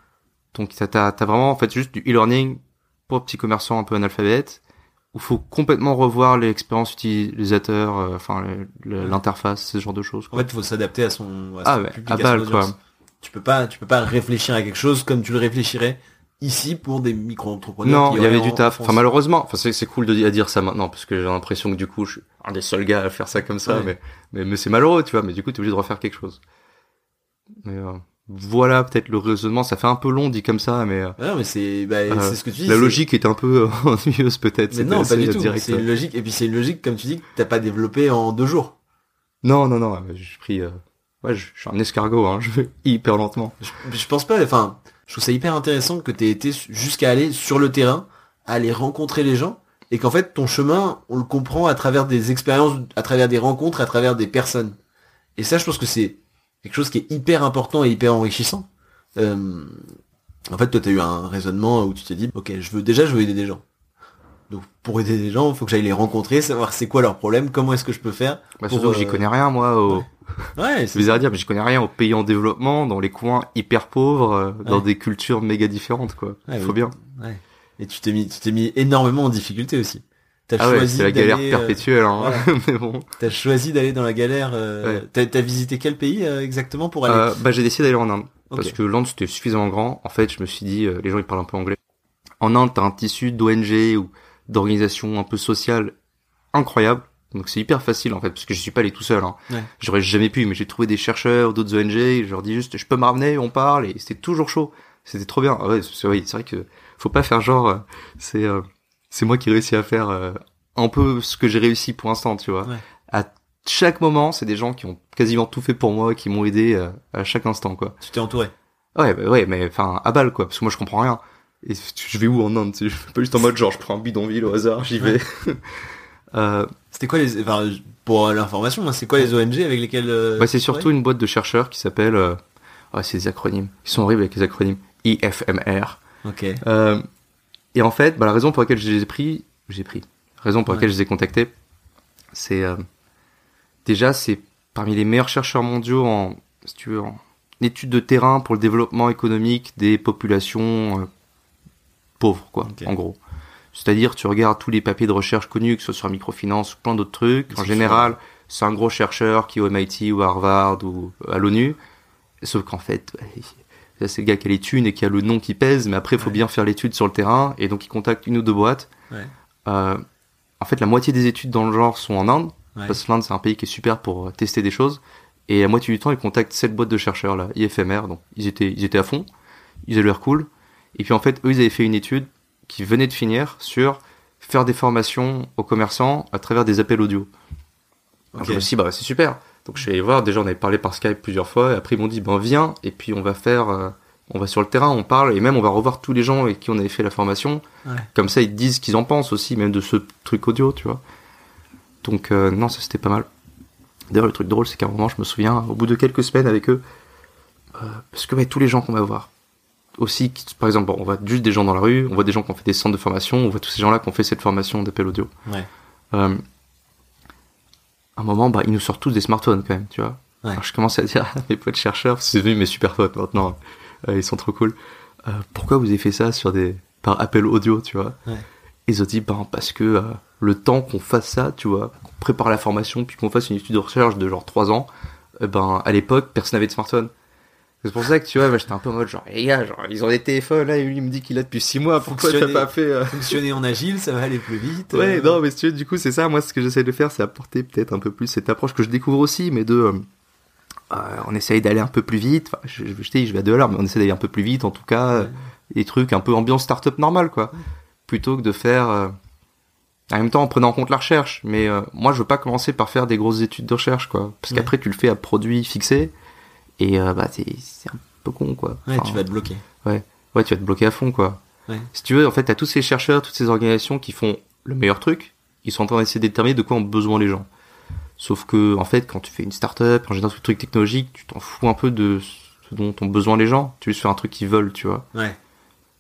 Donc t'as t'as t'as vraiment en fait juste du e-learning pour petits commerçants un peu analphabètes où faut complètement revoir l'expérience utilisateur, euh, enfin l'interface, ce genre de choses. En fait, il faut s'adapter à son, à Ah son ouais, public, à balle, quoi. Tu peux pas, tu peux pas réfléchir à quelque chose comme tu le réfléchirais ici pour des micro-entrepreneurs. Non, il y avait du taf. Enfin malheureusement, enfin c'est cool de à dire ça maintenant parce que j'ai l'impression que du coup je suis un des seuls gars à faire ça comme ça, Ouais. mais mais, mais c'est malheureux, tu vois. Mais du coup t'es obligé de refaire quelque chose. Mais euh, voilà peut-être le raisonnement. Ça fait un peu long dit comme ça, mais euh, Non, mais c'est, bah, Euh, c'est ce que tu dis. la logique est un peu euh, ennuyeuse peut-être. Mais non, pas du tout. C'est une logique, et puis c'est une logique, comme tu dis, que t'as pas développé en deux jours. Non non non, j'ai pris. euh, Ouais, je, je suis un escargot. Hein, je vais hyper lentement. Je, je pense pas, enfin, je trouve ça hyper intéressant que t'aies été jusqu'à aller sur le terrain, aller rencontrer les gens, et qu'en fait, ton chemin, on le comprend à travers des expériences, à travers des rencontres, à travers des personnes. Et ça, je pense que c'est quelque chose qui est hyper important et hyper enrichissant. Euh, en fait, toi, t'as eu un raisonnement où tu t'es dit, ok, je veux déjà, je veux aider des gens. Donc, pour aider des gens, il faut que j'aille les rencontrer, savoir c'est quoi leur problème, comment est-ce que je peux faire. Bah, Pour, que j'y euh, connais rien moi. Au... ouais. Ouais, C'est bizarre à dire, mais j'y connais rien aux pays en développement, dans les coins hyper pauvres, euh, dans Ouais. des cultures méga différentes, quoi. Ouais, Il faut bien. Ouais. Et tu t'es mis, tu t'es mis énormément en difficulté aussi. T'as Ah ouais, choisi c'est la galère euh, perpétuelle, hein. voilà. mais bon. T'as choisi d'aller dans la galère. Euh, Ouais. T'as, t'as visité quel pays euh, exactement pour aller? Euh, bah, j'ai décidé d'aller en Inde. Parce que l'Inde, c'était suffisamment grand. En fait, je me suis dit, euh, les gens, ils parlent un peu anglais. En Inde, t'as un tissu d'ONG ou d'organisations un peu sociales incroyable. Donc c'est hyper facile en fait, parce que je suis pas allé tout seul. Hein. Ouais. J'aurais jamais pu, mais j'ai trouvé des chercheurs, d'autres ONG, et je leur dis juste, je peux me ramener, on parle, et c'était toujours chaud. C'était trop bien. Ah ouais, c'est oui, c'est vrai que faut pas faire genre, euh, c'est euh, c'est moi qui ai réussi à faire euh, un peu ce que j'ai réussi pour l'instant, tu vois. Ouais. À chaque moment, c'est des gens qui ont quasiment tout fait pour moi, qui m'ont aidé euh, à chaque instant, quoi. Tu t'es entouré. Ouais, bah, ouais, mais enfin à balle quoi, parce que moi je comprends rien. Et je vais où en Inde Je fais pas juste en mode genre je prends un bidonville au hasard, j'y vais. euh, C'était quoi les, enfin, pour l'information, hein, c'est quoi les ONG avec lesquelles euh, bah, c'est surtout une boîte de chercheurs qui s'appelle, euh... ouais, c'est des acronymes. Ils sont horribles avec les acronymes. IFMR. Ok. Euh, et en fait, bah, la raison pour laquelle je les ai pris, j'ai pris. La raison pour laquelle je les ai contactés, c'est euh, déjà c'est parmi les meilleurs chercheurs mondiaux en, si tu veux, en études de terrain pour le développement économique des populations euh, pauvres, quoi, en gros. C'est-à-dire, tu regardes tous les papiers de recherche connus, que ce soit sur la microfinance ou plein d'autres trucs. En général, c'est un gros chercheur qui est au MIT ou à Harvard ou à l'ONU. Sauf qu'en fait, ça, c'est le gars qui a les thunes et qui a le nom qui pèse, mais après, il faut Ouais. bien faire l'étude sur le terrain, et donc il contacte une ou deux boîtes. Ouais. Euh, en fait, la moitié des études dans le genre sont en Inde, Ouais. parce que l'Inde, c'est un pays qui est super pour euh, tester des choses. Et la moitié du temps, ils contactent cette boîte de chercheurs, là, IFMR, donc ils étaient, ils étaient à fond, ils avaient l'air cool. Et puis en fait, eux, ils avaient fait une étude qui venait de finir sur faire des formations aux commerçants à travers des appels audio. Donc Ok. je me suis dit, bah, c'est super. Donc je suis allé voir, déjà on avait parlé par Skype plusieurs fois, et après ils m'ont dit, ben viens, et puis on va faire, euh, on va sur le terrain, on parle, et même on va revoir tous les gens avec qui on avait fait la formation. Ouais. Comme ça, ils disent ce qu'ils en pensent aussi, même de ce truc audio, tu vois. Donc euh, non, ça c'était pas mal. D'ailleurs, le truc drôle, c'est qu'à un moment, je me souviens, au bout de quelques semaines avec eux, euh, parce que tous les gens qu'on va voir, aussi, par exemple, bon, on voit juste des gens dans la rue, on voit des gens qui ont fait des centres de formation, on voit tous ces gens-là qui ont fait cette formation d'appel audio. Ouais. Un moment, bah, ils nous sortent tous des smartphones quand même, tu vois. Ouais. Alors je commence à dire à mes potes chercheurs, c'est devenu mes super potes maintenant, euh, ils sont trop cool. Euh, pourquoi vous avez fait ça sur des par appel audio, tu vois? Ouais. Ils ont dit, ben parce que euh, le temps qu'on fasse ça, tu vois, qu'on prépare la formation, puis qu'on fasse une étude de recherche de genre 3 ans, ben à l'époque, personne n'avait de smartphone. C'est pour ça que tu vois, j'étais un peu en mode genre, les gars, genre, ils ont des téléphones là, et lui il me dit qu'il a depuis 6 mois, pourquoi t'as pas fait euh, Fonctionner en agile, ça va aller plus vite. Ouais, euh, non, mais si tu veux, du coup, c'est ça. Moi, ce que j'essaie de faire, c'est apporter peut-être un peu plus cette approche que je découvre aussi, mais de. euh, on essaye d'aller un peu plus vite. Enfin, je, je, je dis, je vais à deux à l'heure, mais on essaie d'aller un peu plus vite, en tout cas, Ouais. des trucs un peu ambiance start-up normale, quoi. Plutôt que de faire. en même temps, en prenant en compte la recherche. Mais moi, je veux pas commencer par faire des grosses études de recherche, quoi. Parce Ouais. qu'après, tu le fais à produit fixé, et euh, bah, c'est un peu con, quoi. Ouais, tu vas te bloquer. Ouais, tu vas te bloquer à fond, quoi. Ouais. Si tu veux, en fait, t'as tous ces chercheurs, toutes ces organisations qui font le meilleur truc. Ils sont en train d'essayer de déterminer de quoi ont besoin les gens. Sauf que, en fait, quand tu fais une start-up, en général, ce truc technologique, tu t'en fous un peu de ce dont ont besoin les gens. Tu veux juste faire un truc qu'ils veulent, tu vois. Ouais.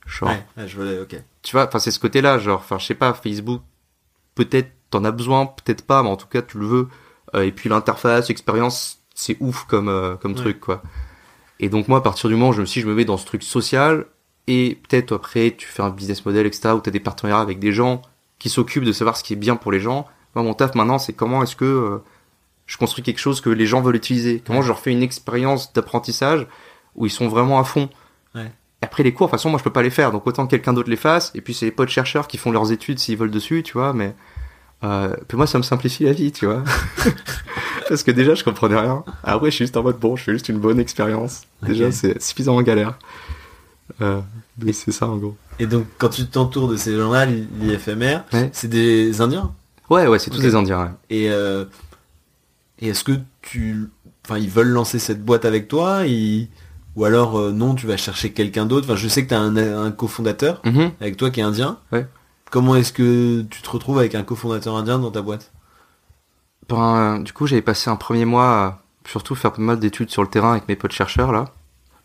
Genre, Ouais, ouais, je vois, ok. tu vois, enfin, c'est ce côté-là, genre, enfin, je sais pas, Facebook, peut-être t'en as besoin, peut-être pas, mais en tout cas, tu le veux. Euh, et puis l'interface, l'expérience, c'est ouf comme, euh, comme Ouais. truc, quoi. Et donc, moi, à partir du moment où je me suis, je me mets dans ce truc social, et peut-être après, tu fais un business model, etc., où t'as des partenariats avec des gens qui s'occupent de savoir ce qui est bien pour les gens. Moi, mon taf maintenant, c'est comment est-ce que euh, je construis quelque chose que les gens veulent utiliser. Comment je leur fais une expérience d'apprentissage où ils sont vraiment à fond. Ouais. Et après les cours, de toute façon, moi je peux pas les faire, donc autant que quelqu'un d'autre les fasse. Et puis c'est les potes chercheurs qui font leurs études s'ils veulent dessus, tu vois. Mais euh, puis moi, ça me simplifie la vie, tu vois. Parce que déjà, je comprenais rien. Après, je suis juste en mode bon, je fais juste une bonne expérience. Déjà, c'est suffisamment galère. Euh, mais c'est ça en gros. Et donc, quand tu t'entoures de ces gens-là, l'IFMR, Ouais. c'est des Indiens? Ouais, ouais, c'est tous des Indiens. ouais. Et, euh, et est-ce que tu, enfin, ils veulent lancer cette boîte avec toi, ils- ou alors euh, non, tu vas chercher quelqu'un d'autre? Enfin, je sais que tu as un, un cofondateur Mhm. avec toi qui est indien. Ouais. Comment est-ce que tu te retrouves avec un cofondateur indien dans ta boîte? Ben, euh, du coup, j'avais passé un premier mois à surtout faire pas mal d'études sur le terrain avec mes potes chercheurs là.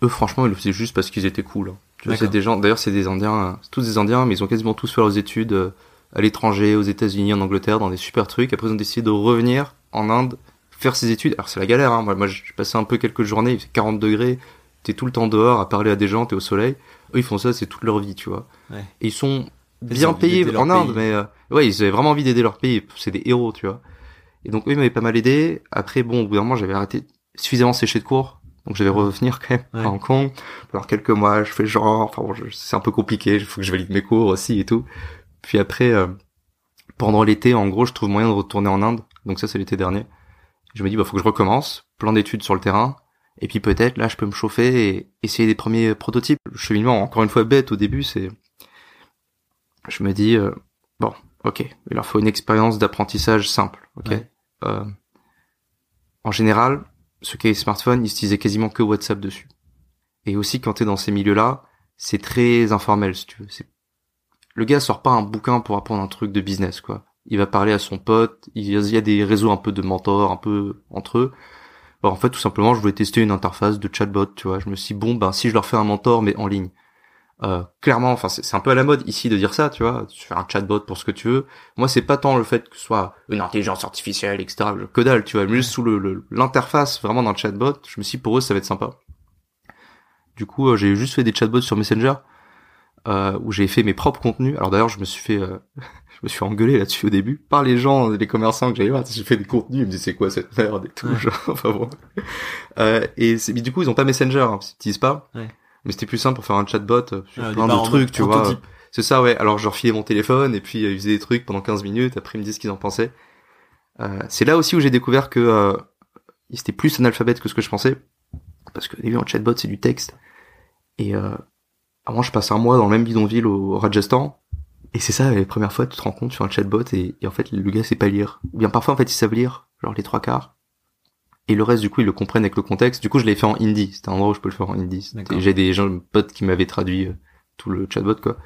Eux, franchement, ils le faisaient juste parce qu'ils étaient cool. hein. Tu vois, c'est D'accord. des gens. D'ailleurs, c'est des Indiens, c'est tous des Indiens, mais ils ont quasiment tous fait leurs études euh, à l'étranger, aux États-Unis, en Angleterre, dans des super trucs. Après, ils ont décidé de revenir en Inde, faire ces études. Alors, c'est la galère. Hein. Moi, moi, j'ai passé un peu quelques journées. Il fait 40 degrés. T'es tout le temps dehors à parler à des gens. T'es au soleil. Eux, ils font ça, c'est toute leur vie, tu vois. Ouais. Et ils sont bien payés en Inde, pays. mais euh, ouais, ils avaient vraiment envie d'aider leur pays. C'est des héros, tu vois. Et donc eux, ils m'avaient pas mal aidé. Après, bon, au bout d'un moment, j'avais arrêté suffisamment séché de cours. Donc je vais revenir quand même Ouais. à Hong Kong. Alors quelques mois, je fais genre, enfin bon, c'est un peu compliqué, il faut que je valide mes cours aussi et tout. Puis après, euh, pendant l'été, en gros, je trouve moyen de retourner en Inde. Donc ça, c'est l'été dernier. Je me dis, bah, faut que je recommence. Plein d'études sur le terrain. Et puis peut-être, là, je peux me chauffer et essayer des premiers prototypes. Le cheminement, encore une fois, bête au début, c'est... Je me dis, euh, bon, ok, il leur faut une expérience d'apprentissage simple, ok Ouais. Euh, En général, ceux qui avaient des smartphones, ils utilisaient quasiment que WhatsApp dessus. Et aussi quand t'es dans ces milieux-là, c'est très informel, si tu veux. C'est... Le gars sort pas un bouquin pour apprendre un truc de business, quoi. Il va parler à son pote, il y a des réseaux un peu de mentors, un peu entre eux. Alors en fait, tout simplement, je voulais tester une interface de chatbot, tu vois. Je me suis dit, bon, ben, si je leur fais un mentor, mais en ligne. Euh, clairement, enfin, c'est un peu à la mode ici de dire ça, tu vois. Tu fais un chatbot pour ce que tu veux. Moi, c'est pas tant le fait que ce soit une intelligence artificielle, etc. Que dalle, tu vois. Mais juste sous le l'interface, vraiment dans le chatbot, je me suis dit, pour eux, ça va être sympa. Du coup, euh, j'ai juste fait des chatbots sur Messenger euh, où j'ai fait mes propres contenus. Alors d'ailleurs, je me suis fait, euh, je me suis engueulé là-dessus au début par les gens, les commerçants que j'avais voir. J'ai fait des contenus, ils me disaient c'est quoi cette merde et tout. Genre, enfin bon. Euh, et mais du coup, ils ont pas Messenger, hein, ils utilisent pas. Ouais. Mais c'était plus simple pour faire un chatbot euh, sur plein de trucs, tu vois. C'est ça, ouais. Alors je leur filais mon téléphone et puis ils faisaient des trucs pendant 15 minutes. Après, ils me disent ce qu'ils en pensaient. c'est là aussi où j'ai découvert que ils étaient plus analphabètes que ce que je pensais. Parce que début, un chatbot, c'est du texte. Et euh, avant, je passe un mois dans le même bidonville au Rajasthan. Et c'est ça, les premières fois, tu te rends compte sur un chatbot et, en fait, le gars sait pas lire. Ou bien parfois, en fait, ils savent lire, genre les trois quarts. Et le reste, du coup, ils le comprennent avec le contexte. Du coup, je l'ai fait en hindi. C'était un endroit où je peux le faire en hindi. J'ai des gens, potes qui m'avaient traduit euh, tout le chatbot, quoi.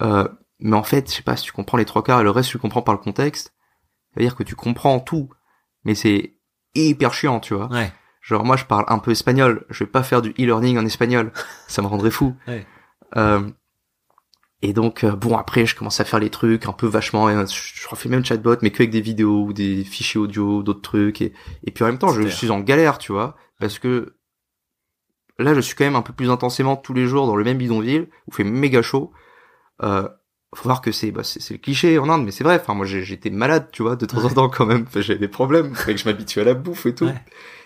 Euh, mais en fait, je sais pas, si tu comprends les trois quarts et le reste, tu comprends par le contexte, ça veut dire que tu comprends tout. Mais c'est hyper chiant, tu vois. Ouais. Genre moi je parle un peu espagnol, je vais pas faire du e-learning en espagnol, ça me rendrait fou. Euh, et donc euh, bon après je commence à faire les trucs un peu vachement, je, je refais même chatbot mais que avec des vidéos ou des fichiers audio, d'autres trucs et, et puis en même temps je, suis en galère tu vois parce que là je suis quand même un peu plus intensément tous les jours dans le même bidonville où fait méga chaud. Euh, faut voir que c'est bah, c'est le cliché en Inde mais c'est vrai. Enfin moi j'étais malade tu vois de temps en temps quand même. J'avais des problèmes. Fait que je m'habitue à la bouffe et tout.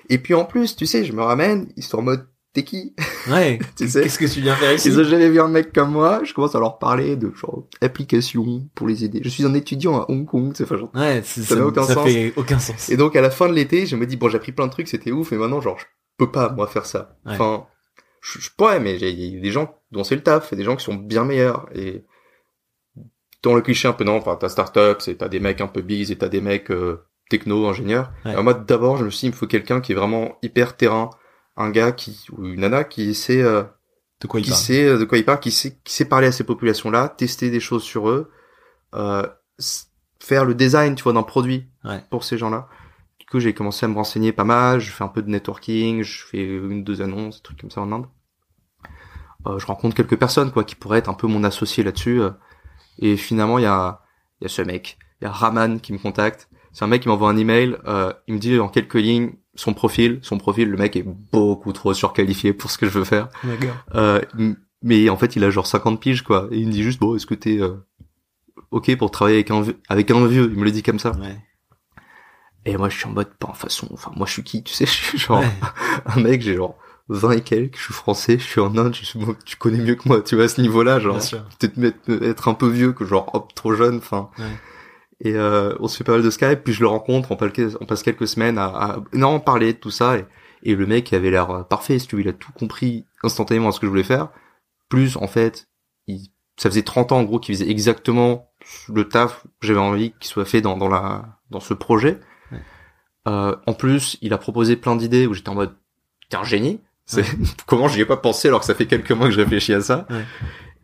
Et puis en plus, tu sais, je me ramène, ils sont en mode t'es qui? Ouais. tu sais Qu'est-ce que tu viens faire ici? Ils ont jamais vu un mec comme moi. Je commence à leur parler de genre applications pour les aider. Je suis un étudiant à Hong Kong, c'est genre. Ouais, ça n'a aucun ça sens. fait aucun sens. Et donc à la fin de l'été, je me dis bon, j'ai appris plein de trucs, c'était ouf, mais maintenant genre je peux pas moi faire ça. Enfin, je, je, pourrais, mais il y a des gens dont c'est le taf, et des gens qui sont bien meilleurs et dans le cliché un peu non, enfin t'as startup, c'est t'as des mecs un peu biz et t'as des mecs euh, techno, ingénieur. Alors moi, d'abord, je me suis dit, il me faut quelqu'un qui est vraiment hyper terrain, un gars qui ou une nana qui sait euh, de quoi il qui parle. sait euh, de quoi il parle, qui sait qui sait parler à ces populations-là, tester des choses sur eux, euh, faire le design, tu vois, d'un produit pour ces gens-là. Du coup, j'ai commencé à me renseigner pas mal. Je fais un peu de networking, je fais une deux annonces, des trucs comme ça en Inde. Euh, je rencontre quelques personnes quoi qui pourraient être un peu mon associé là-dessus. Euh. et finalement, il y a il y a ce mec, il y a Raman qui me contacte c'est un mec qui m'envoie un email, euh, il me dit en quelques lignes son profil, son profil, le mec est beaucoup trop surqualifié pour ce que je veux faire. Euh, mais en fait, il a genre 50 piges quoi. Et il me dit juste bon, est-ce que t'es euh, ok pour travailler avec un avec un vieux? Il me le dit comme ça. Ouais. Et moi, je suis en mode pas en façon. Enfin, moi, je suis qui Tu sais, je suis genre un mec, j'ai genre 20 et quelques, je suis français, je suis en Inde, je suis, tu connais mieux que moi, tu vois, à ce niveau-là, genre, peut-être être un peu vieux que genre, hop, trop jeune, enfin. Ouais. Et euh, on se fait pas mal de Skype, puis je le rencontre, on passe, quelques semaines à, à énormément parler de tout ça. Et, et le mec avait l'air euh, parfait, si tu veux, il a tout compris instantanément à ce que je voulais faire. Plus, en fait, il, ça faisait 30 ans en gros qu'il faisait exactement le taf que j'avais envie qu'il soit fait dans, dans, la, dans ce projet. Euh, en plus, il a proposé plein d'idées où j'étais en mode, t'es un génie. C'est comment j'y ai pas pensé alors que ça fait quelques mois que je réfléchis à ça.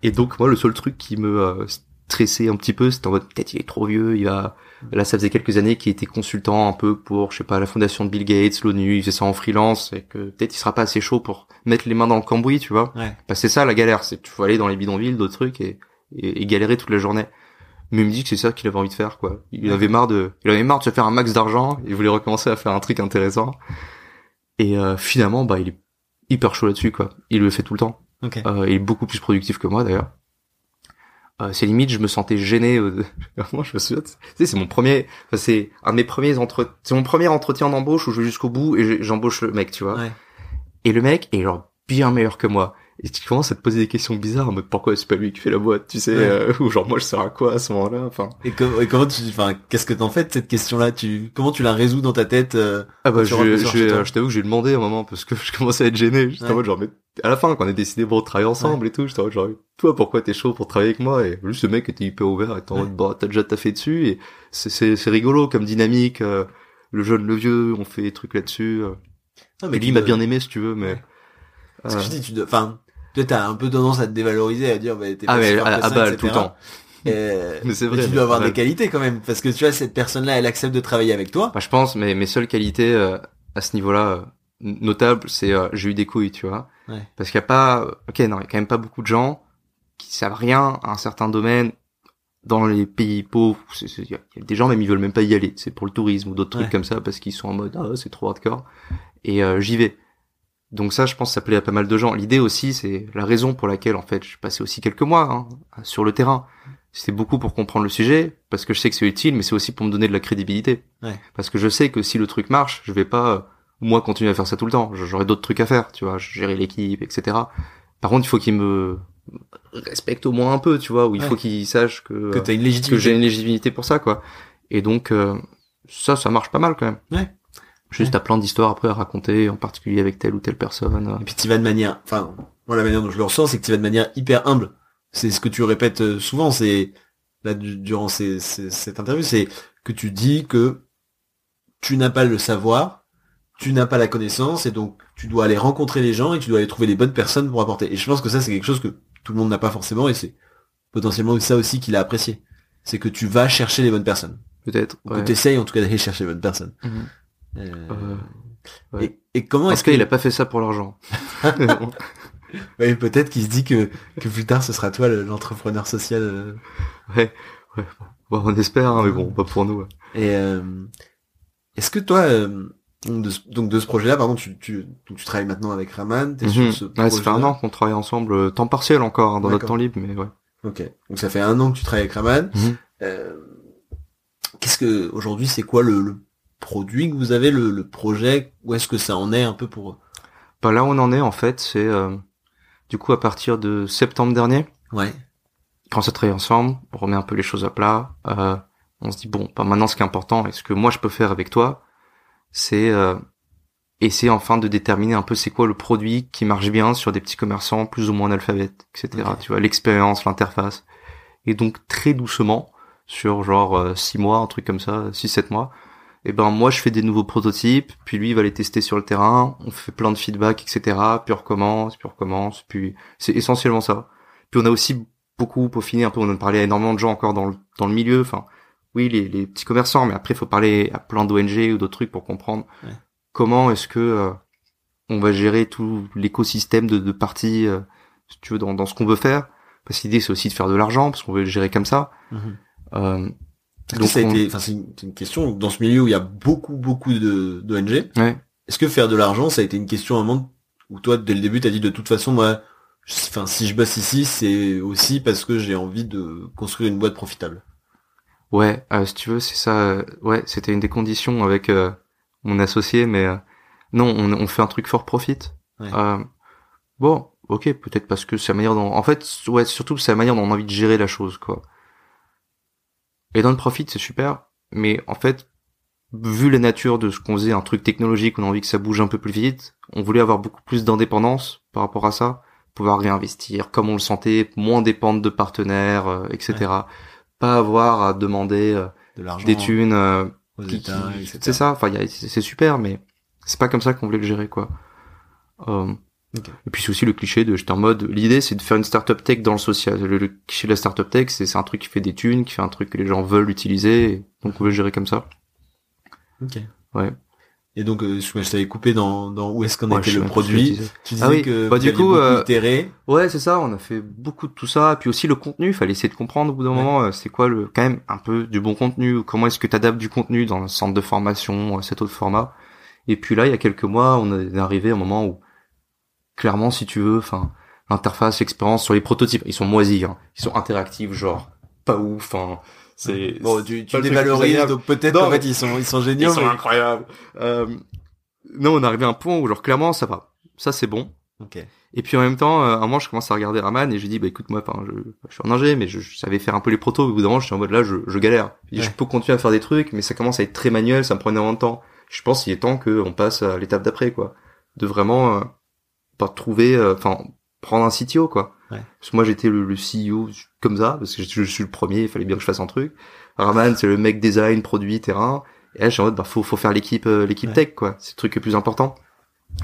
Et donc moi, le seul truc qui me euh, stressé un petit peu, c'était en mode peut-être il est trop vieux, il va là ça faisait quelques années qu'il était consultant un peu pour je sais pas la fondation de Bill Gates, l'ONU, il faisait ça en freelance et que peut-être il sera pas assez chaud pour mettre les mains dans le cambouis, tu vois. Ouais. Bah, c'est ça la galère, c'est tu faut aller dans les bidonvilles, d'autres trucs et, et, galérer toute la journée. Mais il me dit que c'est ça qu'il avait envie de faire quoi. Il avait marre de il avait marre de se faire un max d'argent, il voulait recommencer à faire un truc intéressant. Et euh, finalement bah il est hyper chaud là-dessus quoi. Il le fait tout le temps. Euh, il est beaucoup plus productif que moi d'ailleurs. Euh, c'est limite je me sentais gêné euh, moi je me souviens tu sais c'est mon premier enfin, c'est un de mes premiers entre c'est mon premier entretien d'embauche où je vais jusqu'au bout et j'embauche le mec tu vois? Ouais. et le mec est genre bien meilleur que moi et tu commences à te poser des questions bizarres en mode pourquoi c'est pas lui qui fait la boîte tu sais euh, ou genre moi je sers à quoi à ce moment-là enfin. Et, comment tu enfin qu'est-ce que t'en fais de cette question là tu comment tu la résous dans ta tête euh, ah bah je je, je t'avoue que j'ai demandé un moment parce que je commençais à être gêné. Juste en mode genre mais à la fin quand on a décidé pour travailler ensemble et tout j'étais en mode genre toi pourquoi t'es chaud pour travailler avec moi? Et juste ce mec était hyper ouvert et en mode bah t'as déjà taffé dessus et c'est c'est c'est rigolo comme dynamique euh, le jeune le vieux on fait des trucs là-dessus euh. mais lui il m'a bien aimé si tu veux mais Parce que Euh, je dis, tu dois, enfin, toi, t'as un peu tendance à te dévaloriser, à dire, bah, t'es ah pas mais super à, balle tout le temps. Et- Mais c'est mais vrai, tu mais dois avoir des vrai. qualités quand même, parce que tu vois, cette personne-là, elle accepte de travailler avec toi. Bah, je pense, mais mes seules qualités euh, à ce niveau-là euh, notables, c'est euh, j'ai eu des couilles, tu vois. Ouais. Parce qu'il y a pas, ok, non, il y a quand même pas beaucoup de gens qui savent rien à un certain domaine dans les pays pauvres. Il y, a il y a des gens même ils veulent même pas y aller. C'est pour le tourisme ou d'autres trucs comme ça parce qu'ils sont en mode ah c'est trop hardcore. Et euh, j'y vais. Donc ça, je pense, que ça plaît à pas mal de gens. L'idée aussi, c'est la raison pour laquelle, en fait, je passé aussi quelques mois hein, sur le terrain. C'était beaucoup pour comprendre le sujet, parce que je sais que c'est utile, mais c'est aussi pour me donner de la crédibilité. Ouais. Parce que je sais que si le truc marche, je vais pas, euh, moi, continuer à faire ça tout le temps. J'aurai d'autres trucs à faire, tu vois, gérer l'équipe, etc. Par contre, il faut qu'ils me respectent au moins un peu, tu vois, ou il Ouais. faut qu'ils sachent que, Que euh, j'ai une légitimité pour ça, quoi. Et donc, euh, ça, ça marche pas mal quand même. Ouais. Juste à plein d'histoires après à raconter, en particulier avec telle ou telle personne. Et puis tu vas de manière, enfin, moi la manière dont je le ressens, c'est que tu vas de manière hyper humble. C'est ce que tu répètes euh, souvent, c'est là du- durant ces, ces- cette interview, c'est que tu dis que tu n'as pas le savoir, tu n'as pas la connaissance, et donc tu dois aller rencontrer les gens et tu dois aller trouver les bonnes personnes pour apporter. Et je pense que ça c'est quelque chose que tout le monde n'a pas forcément, et c'est potentiellement ça aussi qu'il a apprécié. C'est que tu vas chercher les bonnes personnes. Peut-être. Ou ouais. que tu essayes en tout cas d'aller chercher les bonnes personnes. Mhm. Euh, ouais. et, et comment En est-ce tout cas, que il a pas fait ça pour l'argent. Ouais, peut-être qu'il se dit que, que plus tard ce sera toi le- l'entrepreneur social. euh. ouais, ouais. Bon, on espère, hein, mais bon, pas pour nous. Et euh, est-ce que toi, euh, donc, de, ce- donc de ce projet-là, pardon, tu, tu, travailles maintenant avec Raman, t'es Mhm. sur ce Ouais, ça fait un an qu'on travaille ensemble, euh, temps partiel encore, hein, dans notre temps libre, mais ouais. Ok, donc ça fait un an que tu travailles avec Raman. Mhm. Qu'est-ce que aujourd'hui, c'est quoi le, le produit que vous avez, le, le projet Où est-ce que ça en est un peu pour Bah, là où on en est, en fait, c'est euh, du coup à partir de septembre dernier, Ouais, quand on s'est travaillé ensemble, on remet un peu les choses à plat. euh, on se dit bon, bah maintenant ce qui est important et ce que moi je peux faire avec toi, c'est euh, essayer enfin de déterminer un peu c'est quoi le produit qui marche bien sur des petits commerçants plus ou moins analphabètes, etc. Tu vois l'expérience, l'interface. Et donc très doucement, sur genre euh, six mois, un truc comme ça, six sept mois, et ben moi je fais des nouveaux prototypes, puis lui il va les tester sur le terrain, on fait plein de feedback, etc. Puis on recommence, puis on recommence, puis c'est essentiellement ça. Puis on a aussi beaucoup peaufiné un peu, on a parlé à énormément de gens encore dans le, dans le milieu, enfin oui les, les petits commerçants, mais après il faut parler à plein d'ONG ou d'autres trucs pour comprendre Ouais. comment est-ce que euh, on va gérer tout l'écosystème de, de parties, euh, si tu veux, dans, dans ce qu'on veut faire. Parce que l'idée c'est aussi de faire de l'argent, parce qu'on veut le gérer comme ça. Mhm. Euh, donc ça a on- été, enfin c'est une, question dans ce milieu où il y a beaucoup beaucoup de d'ONG. ouais. Est-ce que faire de l'argent, ça a été une question à un moment où toi, dès le début, t'as dit de toute façon, moi, enfin, si je bosse ici, c'est aussi parce que j'ai envie de construire une boîte profitable. Ouais, euh, si tu veux, c'est ça. euh, ouais, c'était une des conditions avec euh, mon associé, mais euh, non, on, on fait un truc fort profit. Ouais. Bon, ok, peut-être parce que c'est la manière dont, en fait, ouais, surtout c'est la manière dont on a envie de gérer la chose, quoi. Et dans le profit, c'est super, mais en fait, vu la nature de ce qu'on faisait, un truc technologique, on a envie que ça bouge un peu plus vite. On voulait avoir beaucoup plus d'indépendance par rapport à ça, pouvoir réinvestir comme on le sentait, moins dépendre de partenaires, euh, etc. Pas avoir à demander euh, De des thunes. euh, c'est ça. Enfin, c'est c'est super, mais c'est pas comme ça qu'on voulait le gérer, quoi. Et puis c'est aussi le cliché de j'étais en mode l'idée c'est de faire une startup tech dans le social. Le, le cliché de la startup tech c'est c'est un truc qui fait des thunes, qui fait un truc que les gens veulent utiliser, et donc on veut le gérer comme ça. Ok. Ouais. Et donc, euh, je, t'avais coupé dans, dans où est-ce qu'en Ouais, était le produit. Tu disais Ah oui. que Bah, du coup, euh, itéré. Ouais, c'est ça, on a fait beaucoup de tout ça, puis aussi le contenu, fallait essayer de comprendre au bout d'un Ouais. moment, euh, c'est quoi le, quand même un peu du bon contenu, ou comment est-ce que tu adaptes du contenu dans un centre de formation, euh, cet autre format. Et puis là, il y a quelques mois, on est arrivé à un moment où, clairement, si tu veux, enfin, l'interface, l'expérience sur les prototypes, ils sont moisis, hein. ils sont interactifs, genre, pas ouf, hein. C'est, Bon, tu, tu dévalorises, donc peut-être mais- fait, ils sont, ils sont Ils géniaux. sont mais- incroyables. Euh, non, on est arrivé à un point où, genre, clairement, ça va. Ça, c'est bon. Ok. Et puis en même temps, euh, à un moment, je commence à regarder Raman et je dis, bah écoute, moi, enfin, je, je suis en ingé, mais je, je savais faire un peu les protos. Au bout d'un moment, je suis en mode là, je, je galère. Je, dis, Ouais. je peux continuer à faire des trucs, mais ça commence à être très manuel, ça me énormément de temps. Je pense qu'il est temps qu'on passe à l'étape d'après, quoi. De vraiment euh, pas trouver, euh, enfin, prendre un CTO, quoi. Ouais. Parce que moi, j'étais le, le CEO comme ça, parce que je, je suis le premier, il fallait bien que je fasse un truc. Raman, c'est le mec design, produit, terrain. Et là, je suis en mode, bah, faut, faut faire l'équipe, euh, l'équipe Ouais. tech, quoi. C'est le truc le plus important.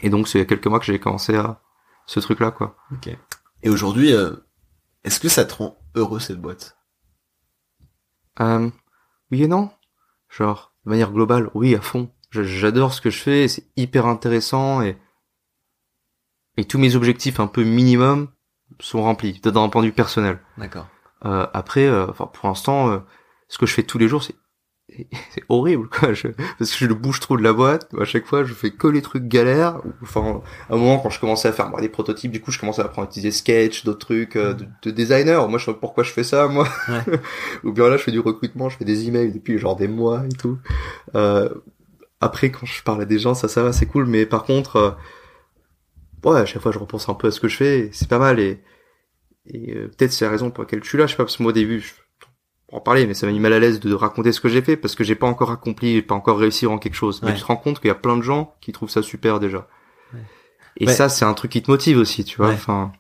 Et donc, c'est il y a quelques mois que j'ai commencé à, ce truc là quoi. Ok. Et aujourd'hui, euh, est-ce que ça te rend heureux cette boîte? Euh, oui et non. Genre, de manière globale, oui, à fond. J'adore ce que je fais, c'est hyper intéressant et et tous mes objectifs un peu minimum sont remplis d'un point de vue personnel. D'accord. Euh, après, euh, enfin pour l'instant, euh, ce que je fais tous les jours, c'est c'est horrible quoi. Je, parce que je le bouge trop de la boîte. À chaque fois, je fais que les trucs galères. Enfin, à un moment quand je commençais à faire moi, des prototypes, du coup, je commençais à apprendre à utiliser Sketch, d'autres trucs euh, de, de designer. Moi, je sais pas pourquoi je fais ça, moi. Ouais. Ou bien là, je fais du recrutement, je fais des emails depuis genre des mois et tout. Euh, après, quand je parle à des gens, ça, ça va, c'est cool. Mais par contre, euh, ouais, à chaque fois, je repense un peu à ce que je fais. C'est pas mal et et euh, peut-être c'est la raison pour laquelle je suis là, je sais pas, parce que moi au début, je... pour en parler, mais ça m'a mis mal à l'aise de raconter ce que j'ai fait, parce que j'ai pas encore accompli, j'ai pas encore réussi en quelque chose. Mais tu te rends compte qu'il y a plein de gens qui trouvent ça super déjà. Ouais. Et Ouais. ça, c'est un truc qui te motive aussi, tu vois. Ouais. Enfin,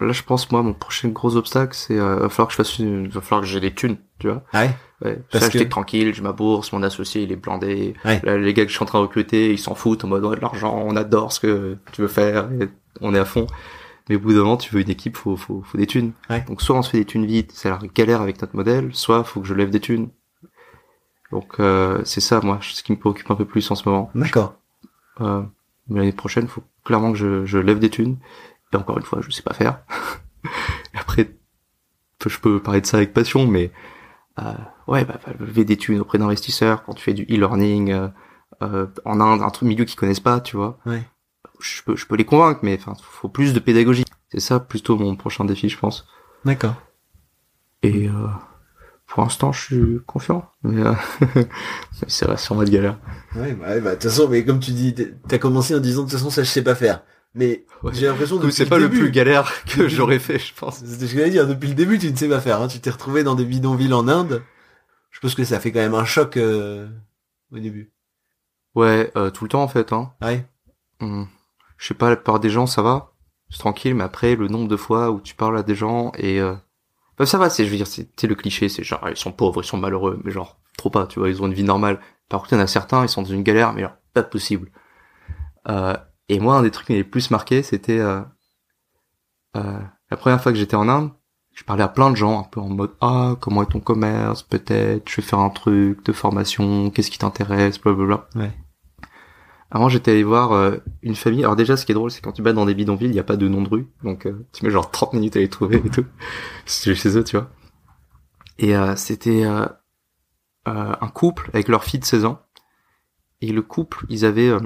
là, je pense, moi, mon prochain gros obstacle, c'est, euh, va falloir que je fasse une... va falloir que j'ai des thunes, tu vois. Ah ouais? Ouais. Parce ça, j'étais que- tranquille, j'ai ma bourse, mon associé, il est blindé. Ouais. Là, les gars que je suis en train de recruter, ils s'en foutent en mode, ouais, de l'argent, on adore ce que tu veux faire, et on est à fond. Mais au bout d'un moment, tu veux une équipe, faut, faut, faut des thunes. Ouais. Donc, soit on se fait des thunes vite, c'est la galère avec notre modèle, soit faut que je lève des thunes. Donc, euh, c'est ça, moi, ce qui me préoccupe un peu plus en ce moment. D'accord. Euh, mais l'année prochaine, faut clairement que je, je lève des thunes. Et encore une fois, je sais pas faire. Après, je peux parler de ça avec passion, mais euh, ouais, bah, bah, lever des thunes auprès d'investisseurs quand tu fais du e-learning euh, euh, en Inde, un truc milieu qu'ils connaissent pas, tu vois. Ouais. Je peux, je peux les convaincre, mais enfin, faut plus de pédagogie. C'est ça plutôt mon prochain défi, je pense. D'accord. Et euh, pour l'instant, je suis confiant, mais euh, c'est vrai, c'est en mode galère. Ouais, bah, ouais, bah, de toute façon, mais comme tu dis, t'as commencé en disant, de toute façon, ça, je sais pas faire. Mais Ouais. j'ai l'impression depuis c'est pas le début- plus galère que j'aurais fait, je pense. C'est ce que j'allais dire, depuis le début, tu ne sais pas faire. Hein. Tu t'es retrouvé dans des bidonvilles en Inde. Je pense que ça fait quand même un choc euh, au début. Ouais, euh, tout le temps en fait. Hein. Ouais. Hmm. Je sais pas, la plupart des gens, ça va, c'est tranquille, mais après, le nombre de fois où tu parles à des gens et... Euh... bah, ça va, c'est, je veux dire, c'est c'est le cliché, c'est genre, ils sont pauvres, ils sont malheureux, mais genre, trop pas, tu vois, ils ont une vie normale. Par contre, il y en a certains, ils sont dans une galère, mais genre, pas possible. Euh, et moi, un des trucs qui m'avait le plus marqué, c'était... Euh, euh, la première fois que j'étais en Inde, je parlais à plein de gens, un peu en mode, ah, comment est ton commerce, peut-être, je vais faire un truc de formation, qu'est-ce qui t'intéresse, blablabla. Ouais. Avant, j'étais allé voir euh, une famille. Alors déjà, ce qui est drôle, c'est quand tu vas dans des bidonvilles, il n'y a pas de nom de rue. Donc, euh, tu mets genre 30 minutes à les trouver et tout. C'est chez eux, tu vois. Et euh, c'était euh, euh, un couple avec leur fille de 16 ans. Et le couple, ils avaient euh,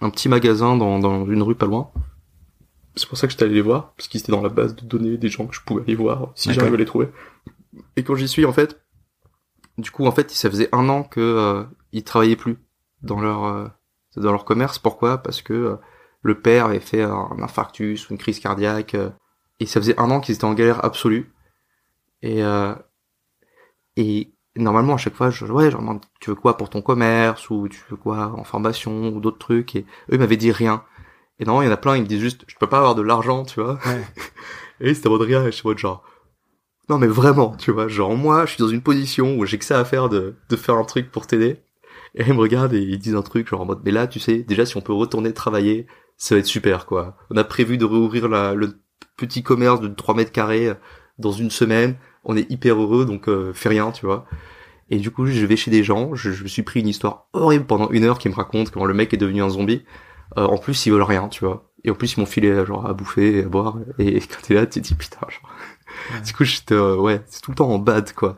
un petit magasin dans, dans une rue pas loin. C'est pour ça que j'étais allé les voir, parce qu'ils étaient dans la base de données des gens que je pouvais aller voir, si j'arrive à les trouver. Et quand j'y suis, en fait, du coup, en fait, ça faisait un an que euh, ils travaillaient plus dans leur euh, dans leur commerce. Pourquoi? Parce que euh, le père avait fait un infarctus ou une crise cardiaque, euh, et ça faisait un an qu'ils étaient en galère absolue. Et euh, et normalement à chaque fois, je ouais, je leur demande tu veux quoi pour ton commerce ou tu veux quoi en formation ou d'autres trucs. Et eux ils m'avaient dit rien. Et non, il y en a plein, ils me disent juste je peux pas avoir de l'argent, tu vois. Ouais. Et c'était en mode rien, et je suis en mode genre non mais vraiment, tu vois, genre moi je suis dans une position où j'ai que ça à faire de, de faire un truc pour t'aider. Et ils me regardent et ils disent un truc genre en mode mais là tu sais, déjà si on peut retourner travailler, ça va être super quoi. On a prévu de réouvrir la, le petit commerce de 3 mètres carrés euh, dans une semaine, on est hyper heureux donc euh, fais rien tu vois. Et du coup je vais chez des gens, je, je me suis pris une histoire horrible pendant une heure qui me raconte comment le mec est devenu un zombie. Euh, en plus ils veulent rien tu vois. Et en plus ils m'ont filé genre à bouffer et à boire. Et quand t'es là tu te dis putain genre Ouais. du coup, j'étais, euh, ouais, c'est tout le temps en bad, quoi.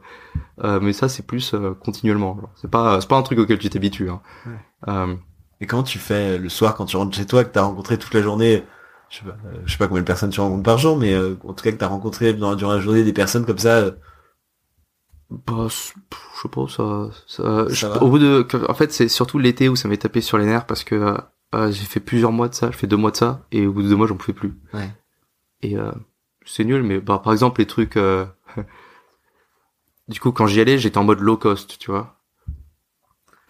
Euh, mais ça, c'est plus euh, continuellement. C'est pas, c'est pas un truc auquel tu t'habitues. Hein. Ouais. Euh, Et comment tu fais le soir quand tu rentres chez toi, que t'as rencontré toute la journée, je sais pas, euh, je sais pas combien de personnes tu rencontres par jour, mais euh, en tout cas que t'as rencontré durant, durant la journée des personnes comme ça. euh, bah, je sais pas, ça, ça, Ça je- au bout de, en fait, c'est surtout l'été où ça m'est tapé sur les nerfs parce que euh, euh, j'ai fait plusieurs mois de ça, je fais deux mois de ça, et au bout de deux mois, j'en pouvais plus. Ouais. Et euh, c'est nul, mais bah, par exemple, les trucs. euh, du coup, quand j'y allais, j'étais en mode low cost, tu vois.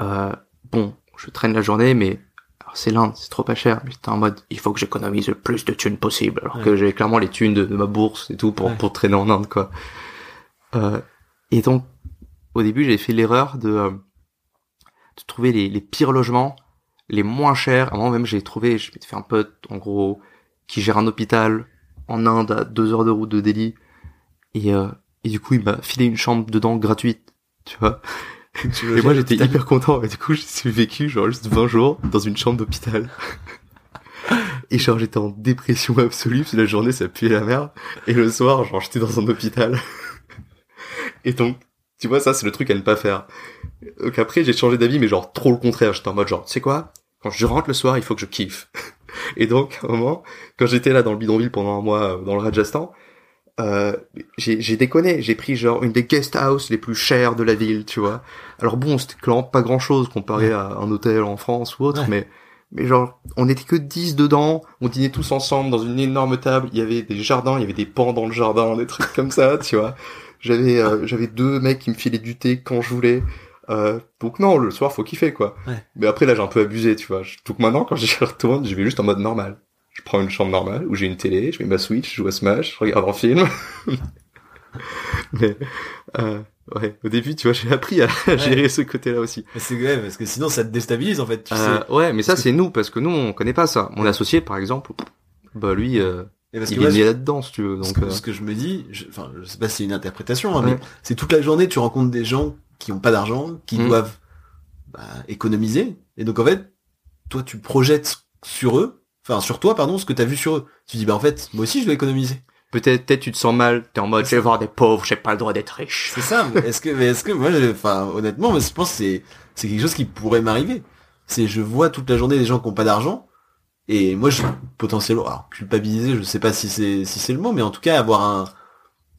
Euh, bon, je traîne la journée, mais c'est l'Inde, c'est trop pas cher. Mais j'étais en mode, il faut que j'économise le plus de thunes possible, alors Ouais. que j'ai clairement les thunes de, de ma bourse et tout pour Ouais. pour traîner en Inde, quoi. Euh, et donc, au début, j'ai fait l'erreur de, euh, de trouver les, les pires logements, les moins chers. À un moment même, j'ai trouvé, je m'étais fait un pote, en gros, qui gère un hôpital en Inde à deux heures de route de Delhi. Et, euh, et du coup, il m'a filé une chambre dedans gratuite, tu vois. Et moi, j'étais hyper content. Et du coup, j'ai vécu genre juste 20 jours dans une chambre d'hôpital. Et genre, j'étais en dépression absolue, parce que la journée, ça puait la merde. Et le soir, genre, j'étais dans un hôpital. Et donc, tu vois, ça, c'est le truc à ne pas faire. Donc après, j'ai changé d'avis, mais genre, trop le contraire. J'étais en mode genre, tu sais quoi? Quand je rentre le soir, il faut que je kiffe. Et donc, à un moment, quand j'étais là dans le bidonville pendant un mois, euh, dans le Rajasthan, euh, j'ai déconné, j'ai pris genre une des guest house les plus chères de la ville, tu vois. Alors bon, c'était clairement pas grand chose comparé à un hôtel en France ou autre, Ouais. mais mais genre on était que 10 dedans, on dînait tous ensemble dans une énorme table, il y avait des jardins, il y avait des pans dans le jardin, des trucs comme ça, tu vois. J'avais euh, j'avais deux mecs qui me filaient du thé quand je voulais. Euh, donc non, le soir faut kiffer quoi. Ouais. Mais après là j'ai un peu abusé, tu vois. Donc maintenant quand j'y retourne, je vais juste en mode normal. Je prends une chambre normale où j'ai une télé, je mets ma Switch, je joue à Smash, je regarde un film. Mais euh, ouais, au début, tu vois, j'ai appris à gérer ce côté-là aussi. C'est ouais, parce que sinon ça te déstabilise en fait. Tu Euh, sais. ouais, mais ça c'est nous parce que nous on connaît pas ça. Mon associé par exemple, bah lui, euh, Et parce il que est là-dedans si tu veux. ce, Donc que, euh, ce que je me dis, je, enfin, je sais pas si c'est une interprétation, hein, mais c'est toute la journée tu rencontres des gens qui ont pas d'argent, qui Mm. doivent bah, économiser, et donc en fait, toi tu projettes sur eux, enfin sur toi pardon, ce que t'as vu sur eux. Tu dis bah en fait, moi aussi je dois économiser. peut-être peut-être tu te sens mal, t'es en mode je vais voir des pauvres, j'ai pas le droit d'être riche. C'est ça. mais est-ce que, mais est-ce que moi, enfin, honnêtement, moi, je pense que c'est, c'est quelque chose qui pourrait m'arriver. C'est, je vois toute la journée des gens qui ont pas d'argent, et moi, je potentiellement, alors culpabiliser, je sais pas si c'est, si c'est le mot, mais en tout cas, avoir un,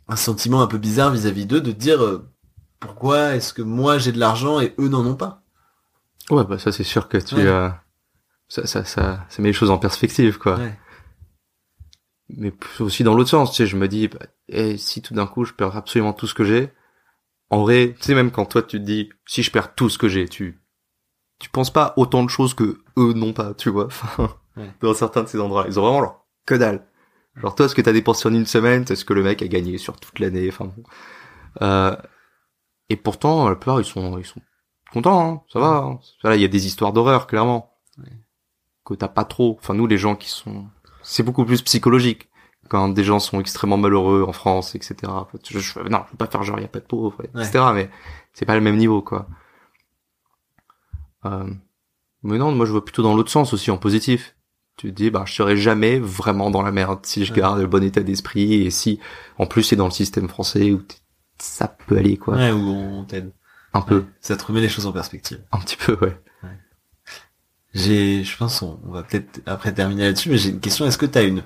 un sentiment un peu bizarre vis-à-vis d'eux, de dire euh, pourquoi est-ce que moi j'ai de l'argent et eux n'en ont pas? Ouais, bah ça c'est sûr que tu Ouais. euh, ça, ça ça ça met les choses en perspective quoi. Ouais. Mais aussi dans l'autre sens, tu sais, je me dis bah, eh, si tout d'un coup je perds absolument tout ce que j'ai, en vrai, tu sais même quand toi tu te dis si je perds tout ce que j'ai, tu tu penses pas autant de choses que eux n'ont pas, tu vois. Enfin, Ouais. Dans certains de ces endroits, ils ont vraiment genre que dalle. Genre toi, ce que t'as dépensé en une semaine, c'est ce que le mec a gagné sur toute l'année. Enfin, bon. euh, et pourtant, la plupart ils sont ils sont contents, hein, ça va. Hein. Là, il y a des histoires d'horreur clairement que t'as pas trop. Enfin, nous, les gens qui sont, c'est beaucoup plus psychologique quand des gens sont extrêmement malheureux en France, etc. Je, je- non, je veux pas faire genre il y a pas de pauvres, etc. Mais c'est pas le même niveau, quoi. Euh, mais non, moi je vois plutôt dans l'autre sens aussi, en positif. Tu te dis, bah, je serai jamais vraiment dans la merde si je Ouais. garde le bon état d'esprit et si, en plus, c'est dans le système français où ça peut aller, quoi. Ouais, où on t'aide. Un peu. Ça te remet les choses en perspective. un petit peu, ouais. J'ai, je pense, on, on va peut-être après terminer là-dessus, mais j'ai une question. Est-ce que t'as une,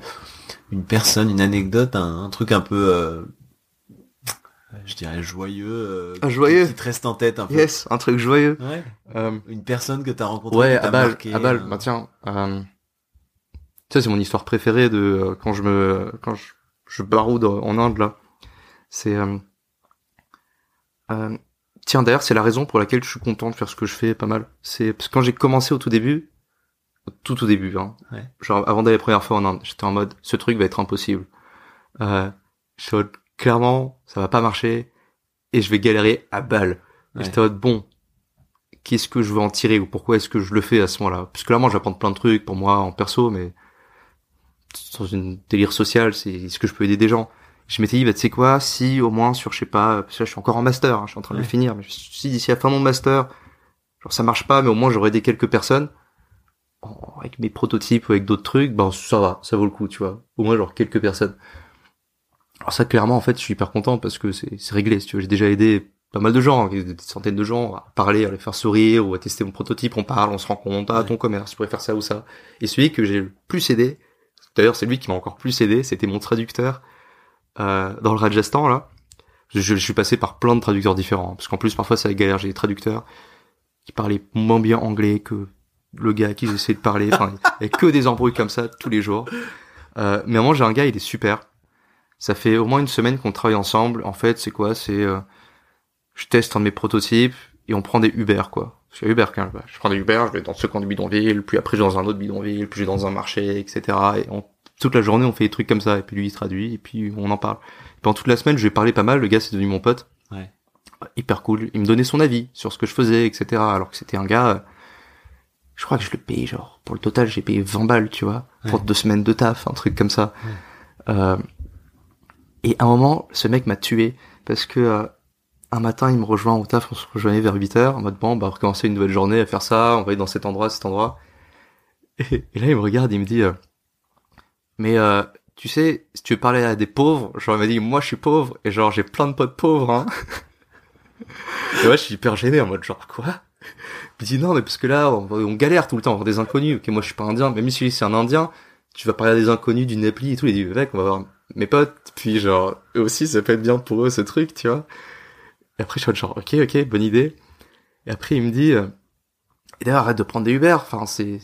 une personne, une anecdote, un, un truc un peu, euh, je dirais joyeux, euh, Ah, joyeux. qui te reste en tête un peu? Yes, un truc joyeux. Ouais. Euh, Une personne que t'as rencontrée. Ouais, qui à balle, marqué, à balle. Bah tiens, euh, ça c'est mon histoire préférée de quand je me quand je, je baroude en Inde là. C'est euh, euh, tiens d'ailleurs c'est la raison pour laquelle je suis content de faire ce que je fais pas mal. C'est parce que quand j'ai commencé au tout début, tout au début, hein, Ouais. genre avant d'aller la première fois en Inde, j'étais en mode ce truc va être impossible. Euh, je suis en mode, clairement ça va pas marcher et je vais galérer à balle. Ouais. J'étais en mode bon qu'est-ce que je veux en tirer ou pourquoi est-ce que je le fais à ce moment-là? Parce que clairement, j'apprends plein de trucs pour moi en perso, mais dans une délire social, c'est est-ce que je peux aider des gens Je m'étais dit, bah, tu sais quoi, si au moins sur, je sais pas, parce que là, je suis encore en master, hein, je suis en train de Ouais. le finir, mais dit, d'ici à la fin de mon master, genre ça marche pas, mais au moins j'aurais aidé quelques personnes avec mes prototypes ou avec d'autres trucs, ben ça va, ça vaut le coup, tu vois. Au moins genre quelques personnes. Alors ça, clairement, en fait, je suis hyper content parce que c'est c'est réglé, si tu veux. J'ai déjà aidé pas mal de gens, des centaines de gens à parler, à les faire sourire ou à tester mon prototype. On parle, on se rend compte, ah, ton commerce, tu pourrais faire ça ou ça. Et celui que j'ai le plus aidé, d'ailleurs, c'est lui qui m'a encore plus aidé, c'était mon traducteur euh, dans le Rajasthan, là. Je, je suis passé par plein de traducteurs différents, parce qu'en plus, parfois, ça galère. J'ai des traducteurs qui parlaient moins bien anglais que le gars à qui j'essayais de parler. Enfin, il que des embrouilles comme ça tous les jours. Euh, mais moment, j'ai un gars, il est super. Ça fait au moins une semaine qu'on travaille ensemble. En fait, c'est quoi? C'est euh, je teste un de mes prototypes et on prend des Uber, quoi. A Uber, quand je prends des Uber, je vais dans ce camp du bidonville, puis après je vais dans un autre bidonville, puis je vais dans un marché, etc. Et on- toute la journée, on fait des trucs comme ça. Et puis lui, il traduit, et puis on en parle. Pendant toute la semaine, je lui ai parlé pas mal. Le gars, c'est devenu mon pote. Ouais. Hyper cool. Il me donnait son avis sur ce que je faisais, etc. Alors que c'était un gars, euh, je crois que je le payais genre pour le total j'ai payé 20 balles tu vois pour deux semaines de taf un truc comme ça euh, et à un moment ce mec m'a tué parce que euh, un matin il me rejoint au taf on se rejoignait vers 8 heures en mode bon on va recommencer une nouvelle journée à faire ça on va aller dans cet endroit cet endroit et, et là il me regarde il me dit euh, mais euh, tu sais si tu parler à des pauvres genre il m'a dit moi je suis pauvre et genre j'ai plein de potes pauvres hein. Et moi je suis hyper gêné en mode genre quoi? Il dit non mais parce que là on, galère tout le temps on voit des inconnus. Ok moi je suis pas indien même si c'est un indien tu vas parler à des inconnus d'une appli et tout il dit mec on va voir mes potes. Puis genre eux aussi ça peut être bien pour eux ce truc tu vois. Et après je suis genre ok ok bonne idée. Et après il me dit et d'ailleurs arrête de prendre des Uber. Enfin c'est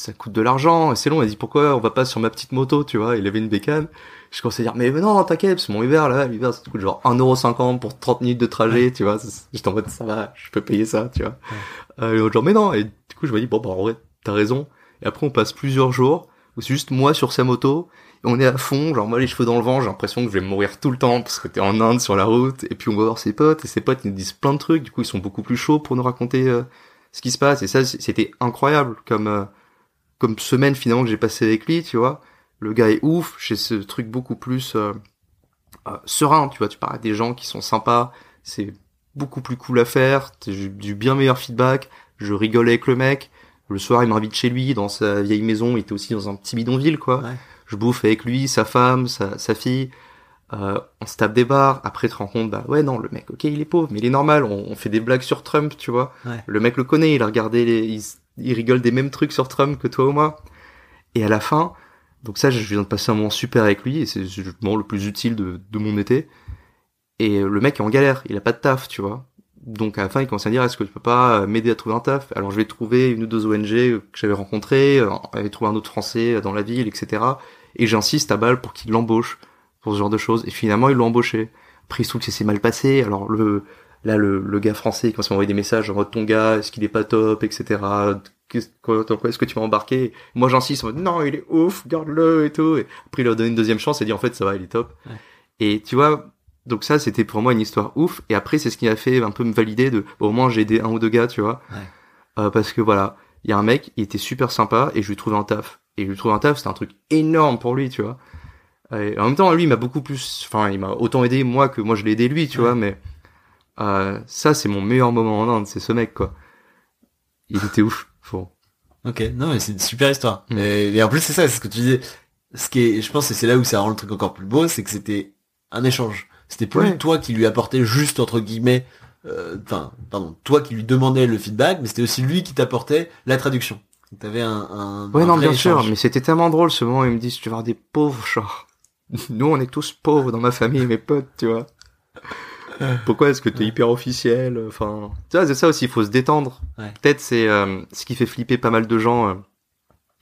ça coûte de l'argent et c'est long il dit pourquoi on va pas sur ma petite moto tu vois? Il avait une bécane. Je commençais à dire mais non t'inquiète c'est mon Uber là l'Uber ça coûte genre 1,50€ pour 30 minutes de trajet tu vois? J'étais en mode ça va je peux payer ça tu vois? Euh, et l'autre genre mais non et du coup je me dis bon bah en vrai t'as raison. Et après on passe plusieurs jours où c'est juste moi sur sa moto et on est à fond genre moi les cheveux dans le vent j'ai l'impression que je vais mourir tout le temps parce que t'es en Inde sur la route et puis on va voir ses potes et ses potes ils nous disent plein de trucs du coup ils sont beaucoup plus chauds pour nous raconter euh, ce qui se passe et ça c'était incroyable comme euh, comme semaine finalement que j'ai passé avec lui tu vois. Le gars est ouf j'ai ce truc beaucoup plus euh, euh, serein tu vois. Tu parles à des gens qui sont sympas c'est beaucoup plus cool à faire j'ai du bien meilleur feedback. Je rigole avec le mec. Le soir il m'invite chez lui dans sa vieille maison. Il était aussi dans un petit bidonville quoi. Ouais. je bouffe avec lui sa femme sa, sa fille. Euh, on se tape des bars. Après tu te rends compte bah ouais non le mec ok il est pauvre mais il est normal. On, on fait des blagues sur Trump tu vois. Ouais. le mec le connaît il a regardé les il, il rigole des mêmes trucs sur Trump que toi ou moi. Et à la fin donc ça je viens de passer un moment super avec lui et c'est le le plus utile de, mon été. Et le mec est en galère il a pas de taf tu vois. Donc à la fin il commence à dire est-ce que tu peux pas euh, m'aider à trouver un taf? Alors je vais trouver une ou deux ONG que j'avais rencontrées euh, j'avais trouvé un autre français dans la ville etc et j'insiste à balle pour qu'il l'embauche pour ce genre de choses. Et finalement ils l'ont embauché. Après il se trouve que ça s'est mal passé. Alors le là le, le gars français il commence à m'envoyer des messages en mode ton gars est-ce qu'il est pas top etc Qu'est-ce- quoi est-ce que tu vas embarquer? Moi j'insiste en mode non il est ouf garde-le et tout et après il leur donne une deuxième chance et dit en fait ça va il est top. Ouais. et tu vois donc ça c'était pour moi une histoire ouf. Et après c'est ce qui m'a fait un peu me valider de bon, au moins j'ai aidé un ou deux gars tu vois. Ouais. Euh, parce que voilà il y a un mec il était super sympa et je lui ai trouvé un taf. Et je lui ai trouvé un taf c'était un truc énorme pour lui tu vois. Et en même temps lui il m'a beaucoup plus enfin il m'a autant aidé moi que moi je l'ai aidé lui tu Ouais. vois mais euh, ça c'est mon meilleur moment en Inde c'est ce mec quoi il était ouf Faut- Ok, non mais c'est une super histoire. Mm. Et, et en plus c'est ça, c'est ce que tu disais. Ce qui est, je pense que c'est là où ça rend le truc encore plus beau, c'est que c'était un échange. C'était plus Ouais. toi qui lui apportais juste entre guillemets, euh, enfin, pardon, toi qui lui demandais le feedback, mais c'était aussi lui qui t'apportait la traduction. T'avais un, un, Ouais, un non, bien sûr, mais c'était tellement drôle ce moment où il me dit, si tu veux avoir des pauvres, genre, nous, on est tous pauvres dans ma famille, mes potes, tu vois. Pourquoi est-ce que t'es hyper officiel Enfin, tu vois, c'est ça aussi, il faut se détendre. Ouais. Peut-être c'est euh, ce qui fait flipper pas mal de gens euh,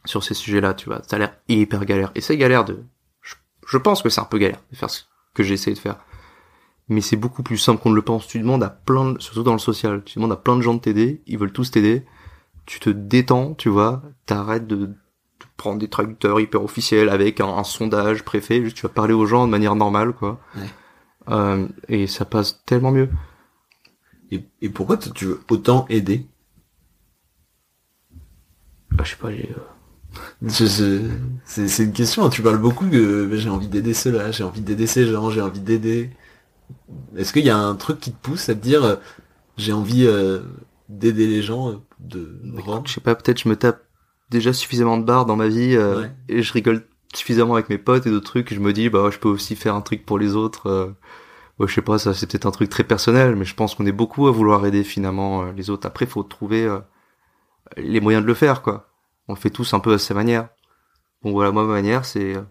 sur ces sujets-là, tu vois. Ça a l'air hyper galère. Et c'est galère de... Je, je pense que c'est un peu galère de faire ce que j'ai essayé de faire. Mais c'est beaucoup plus simple qu'on ne le pense. Tu demandes à plein, de, surtout dans le social, tu demandes à plein de gens de t'aider, ils veulent tous t'aider. Tu te détends, tu vois, t'arrêtes de, de prendre des traducteurs hyper officiels avec un, un sondage préfet, juste tu vas parler aux gens de manière normale, quoi. Ouais. Euh, et ça passe tellement mieux. Et, et pourquoi tu veux autant aider? Bah, je sais pas, j'ai... euh, C'est une question, hein. tu parles beaucoup que j'ai envie d'aider ceux-là, j'ai envie d'aider ces gens, j'ai envie d'aider. Est-ce qu'il y a un truc qui te pousse à te dire euh, j'ai envie euh, d'aider les gens de Je sais pas, peut-être je me tape déjà suffisamment de barres dans ma vie euh, Ouais. et je rigole suffisamment avec mes potes et d'autres trucs. Je me dis bah je peux aussi faire un truc pour les autres. Ouais, je sais pas, ça c'est peut-être un truc très personnel, mais je pense qu'on est beaucoup à vouloir aider finalement euh, les autres. Après, faut trouver euh, les moyens de le faire quoi. On le fait tous un peu à sa manière. Bon voilà, moi ma manière c'est euh,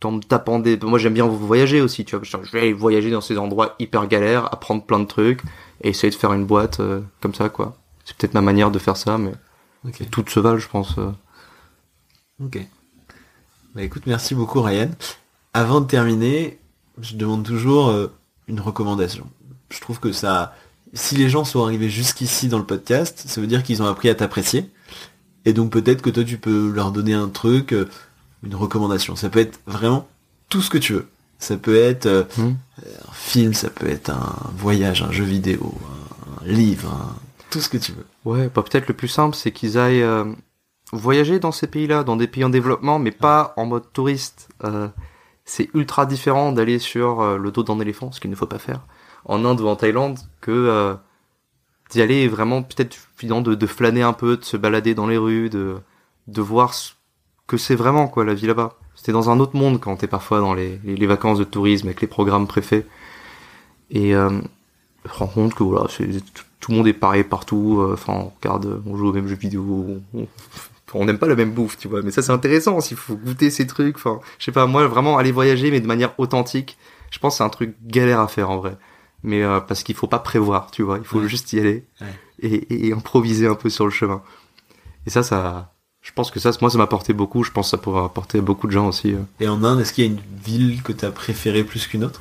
tout en me tapant des. Moi j'aime bien voyager aussi, tu vois. Je vais aller voyager dans ces endroits hyper galères, apprendre plein de trucs et essayer de faire une boîte euh, comme ça quoi. C'est peut-être ma manière de faire ça, mais Ok. toutes se valent, je pense. Ok. Bah écoute, merci beaucoup Ryan. Avant de terminer, je demande toujours euh, une recommandation. Je trouve que ça, si les gens sont arrivés jusqu'ici dans le podcast, ça veut dire qu'ils ont appris à t'apprécier. Et donc peut-être que toi tu peux leur donner un truc, euh, une recommandation. Ça peut être vraiment tout ce que tu veux. Ça peut être euh, Hmm. un film, ça peut être un voyage, un jeu vidéo, un, livre, un- tout ce que tu veux. Ouais, bah, peut-être le plus simple, c'est qu'ils aillent voyager dans ces pays-là, dans des pays en développement, mais pas en mode touriste. C'est ultra différent d'aller sur euh, le dos d'un éléphant, ce qu'il ne faut pas faire, en Inde ou en Thaïlande, que euh, d'y aller vraiment peut-être de, de flâner un peu, de se balader dans les rues, de, de voir ce que c'est vraiment quoi la vie là-bas. C'était dans un autre monde quand t'es parfois dans les, les, vacances de tourisme avec les programmes préfets. Et euh, je rends compte que voilà, tout, tout le monde est pareil partout. euh, Enfin, on regarde, on joue aux mêmes jeux vidéo. On n'aime pas la même bouffe, tu vois. Mais ça, c'est intéressant. S'il faut goûter ces trucs. Enfin, je sais pas. Moi, vraiment aller voyager, mais de manière authentique. Je pense que c'est un truc galère à faire en vrai. Mais euh, parce qu'il faut pas prévoir, tu vois. Il faut Ouais. juste y aller Ouais. et, et- et improviser un peu sur le chemin. Et ça, ça, je pense que ça, moi, ça m'a apporté beaucoup. Je pense que ça pourrait apporter à beaucoup de gens aussi. euh. Et en Inde, est-ce qu'il y a une ville que t'as préférée plus qu'une autre?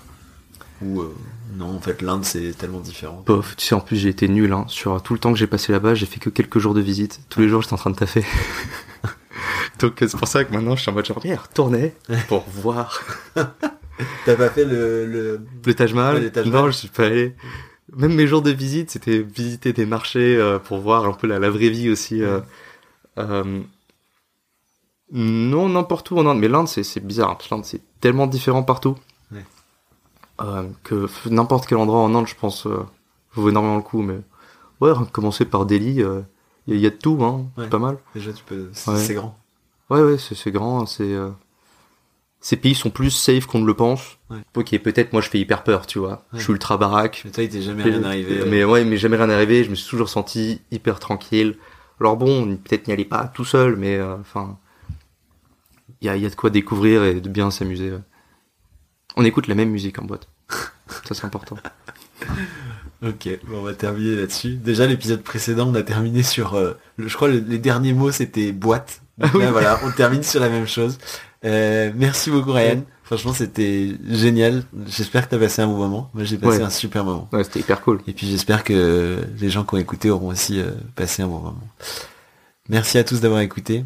Euh, non, en fait, l'Inde c'est tellement différent. Bof, tu sais, en plus, j'ai été nul, hein. Sur tout le temps que j'ai passé là-bas, j'ai fait que quelques jours de visite. Tous les jours, j'étais en train de taffer. Donc, euh, c'est pour ça que maintenant, je suis en mode genre, viens, retourner pour voir T'as pas fait le, le... le Taj Mahal? Ouais, non, je suis pas allé. Même mes jours de visite, c'était visiter des marchés euh, pour voir un peu la, la vraie vie aussi. euh. Non, n'importe où en Inde. Mais l'Inde, c'est, bizarre. hein, L'Inde, c'est tellement différent partout. Ouais. Euh, que n'importe quel endroit en Inde, je pense, euh, vaut énormément le coup. Mais ouais, commencer par Delhi, il y, a- y a de tout, hein. Ouais. Pas mal. Déjà, tu peux... C'est Ouais. grand. Ouais, ouais, c'est, grand. C'est, euh, ces pays sont plus safe qu'on ne le pense. Ouais. Ok, peut-être moi je fais hyper peur, tu vois. Ouais. Je suis ultra baraque. Mais toi, il t'est jamais rien arrivé. euh. Mais ouais, mais jamais rien arrivé. Je me suis toujours senti hyper tranquille. Alors bon, peut-être n'y aller pas tout seul, mais euh, enfin, il y a, il y a de quoi découvrir et de bien s'amuser. ouais. On écoute la même musique en boîte. Ça c'est important. Ok, bon, on va terminer là-dessus. Déjà, l'épisode précédent, on a terminé sur... euh, le- je crois le- les derniers mots, c'était boîte. Donc Ah là, voilà, on termine sur la même chose. Euh, merci beaucoup, Ryan. Franchement, c'était génial. J'espère que t'as passé un bon moment. Moi, j'ai passé Ouais. un super moment. Ouais, c'était hyper cool. Et puis, j'espère que les gens qui ont écouté auront aussi euh, passé un bon moment. Merci à tous d'avoir écouté.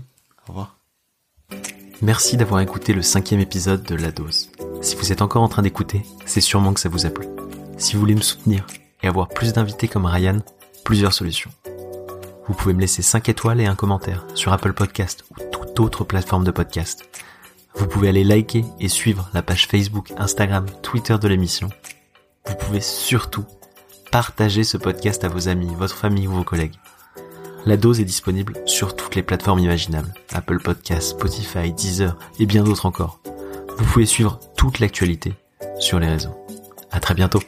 Au revoir. Merci d'avoir écouté le cinquième épisode de La Dose. Si vous êtes encore en train d'écouter, c'est sûrement que ça vous a plu. Si vous voulez me soutenir et avoir plus d'invités comme Ryan, plusieurs solutions. Vous pouvez me laisser 5 étoiles et un commentaire sur Apple Podcast ou toute autre plateforme de podcast. Vous pouvez aller liker et suivre la page Facebook, Instagram, Twitter de l'émission. Vous pouvez surtout partager ce podcast à vos amis, votre famille ou vos collègues. La dose est disponible sur toutes les plateformes imaginables. Apple Podcasts, Spotify, Deezer et bien d'autres encore. Vous pouvez suivre toute l'actualité sur les réseaux. À très bientôt.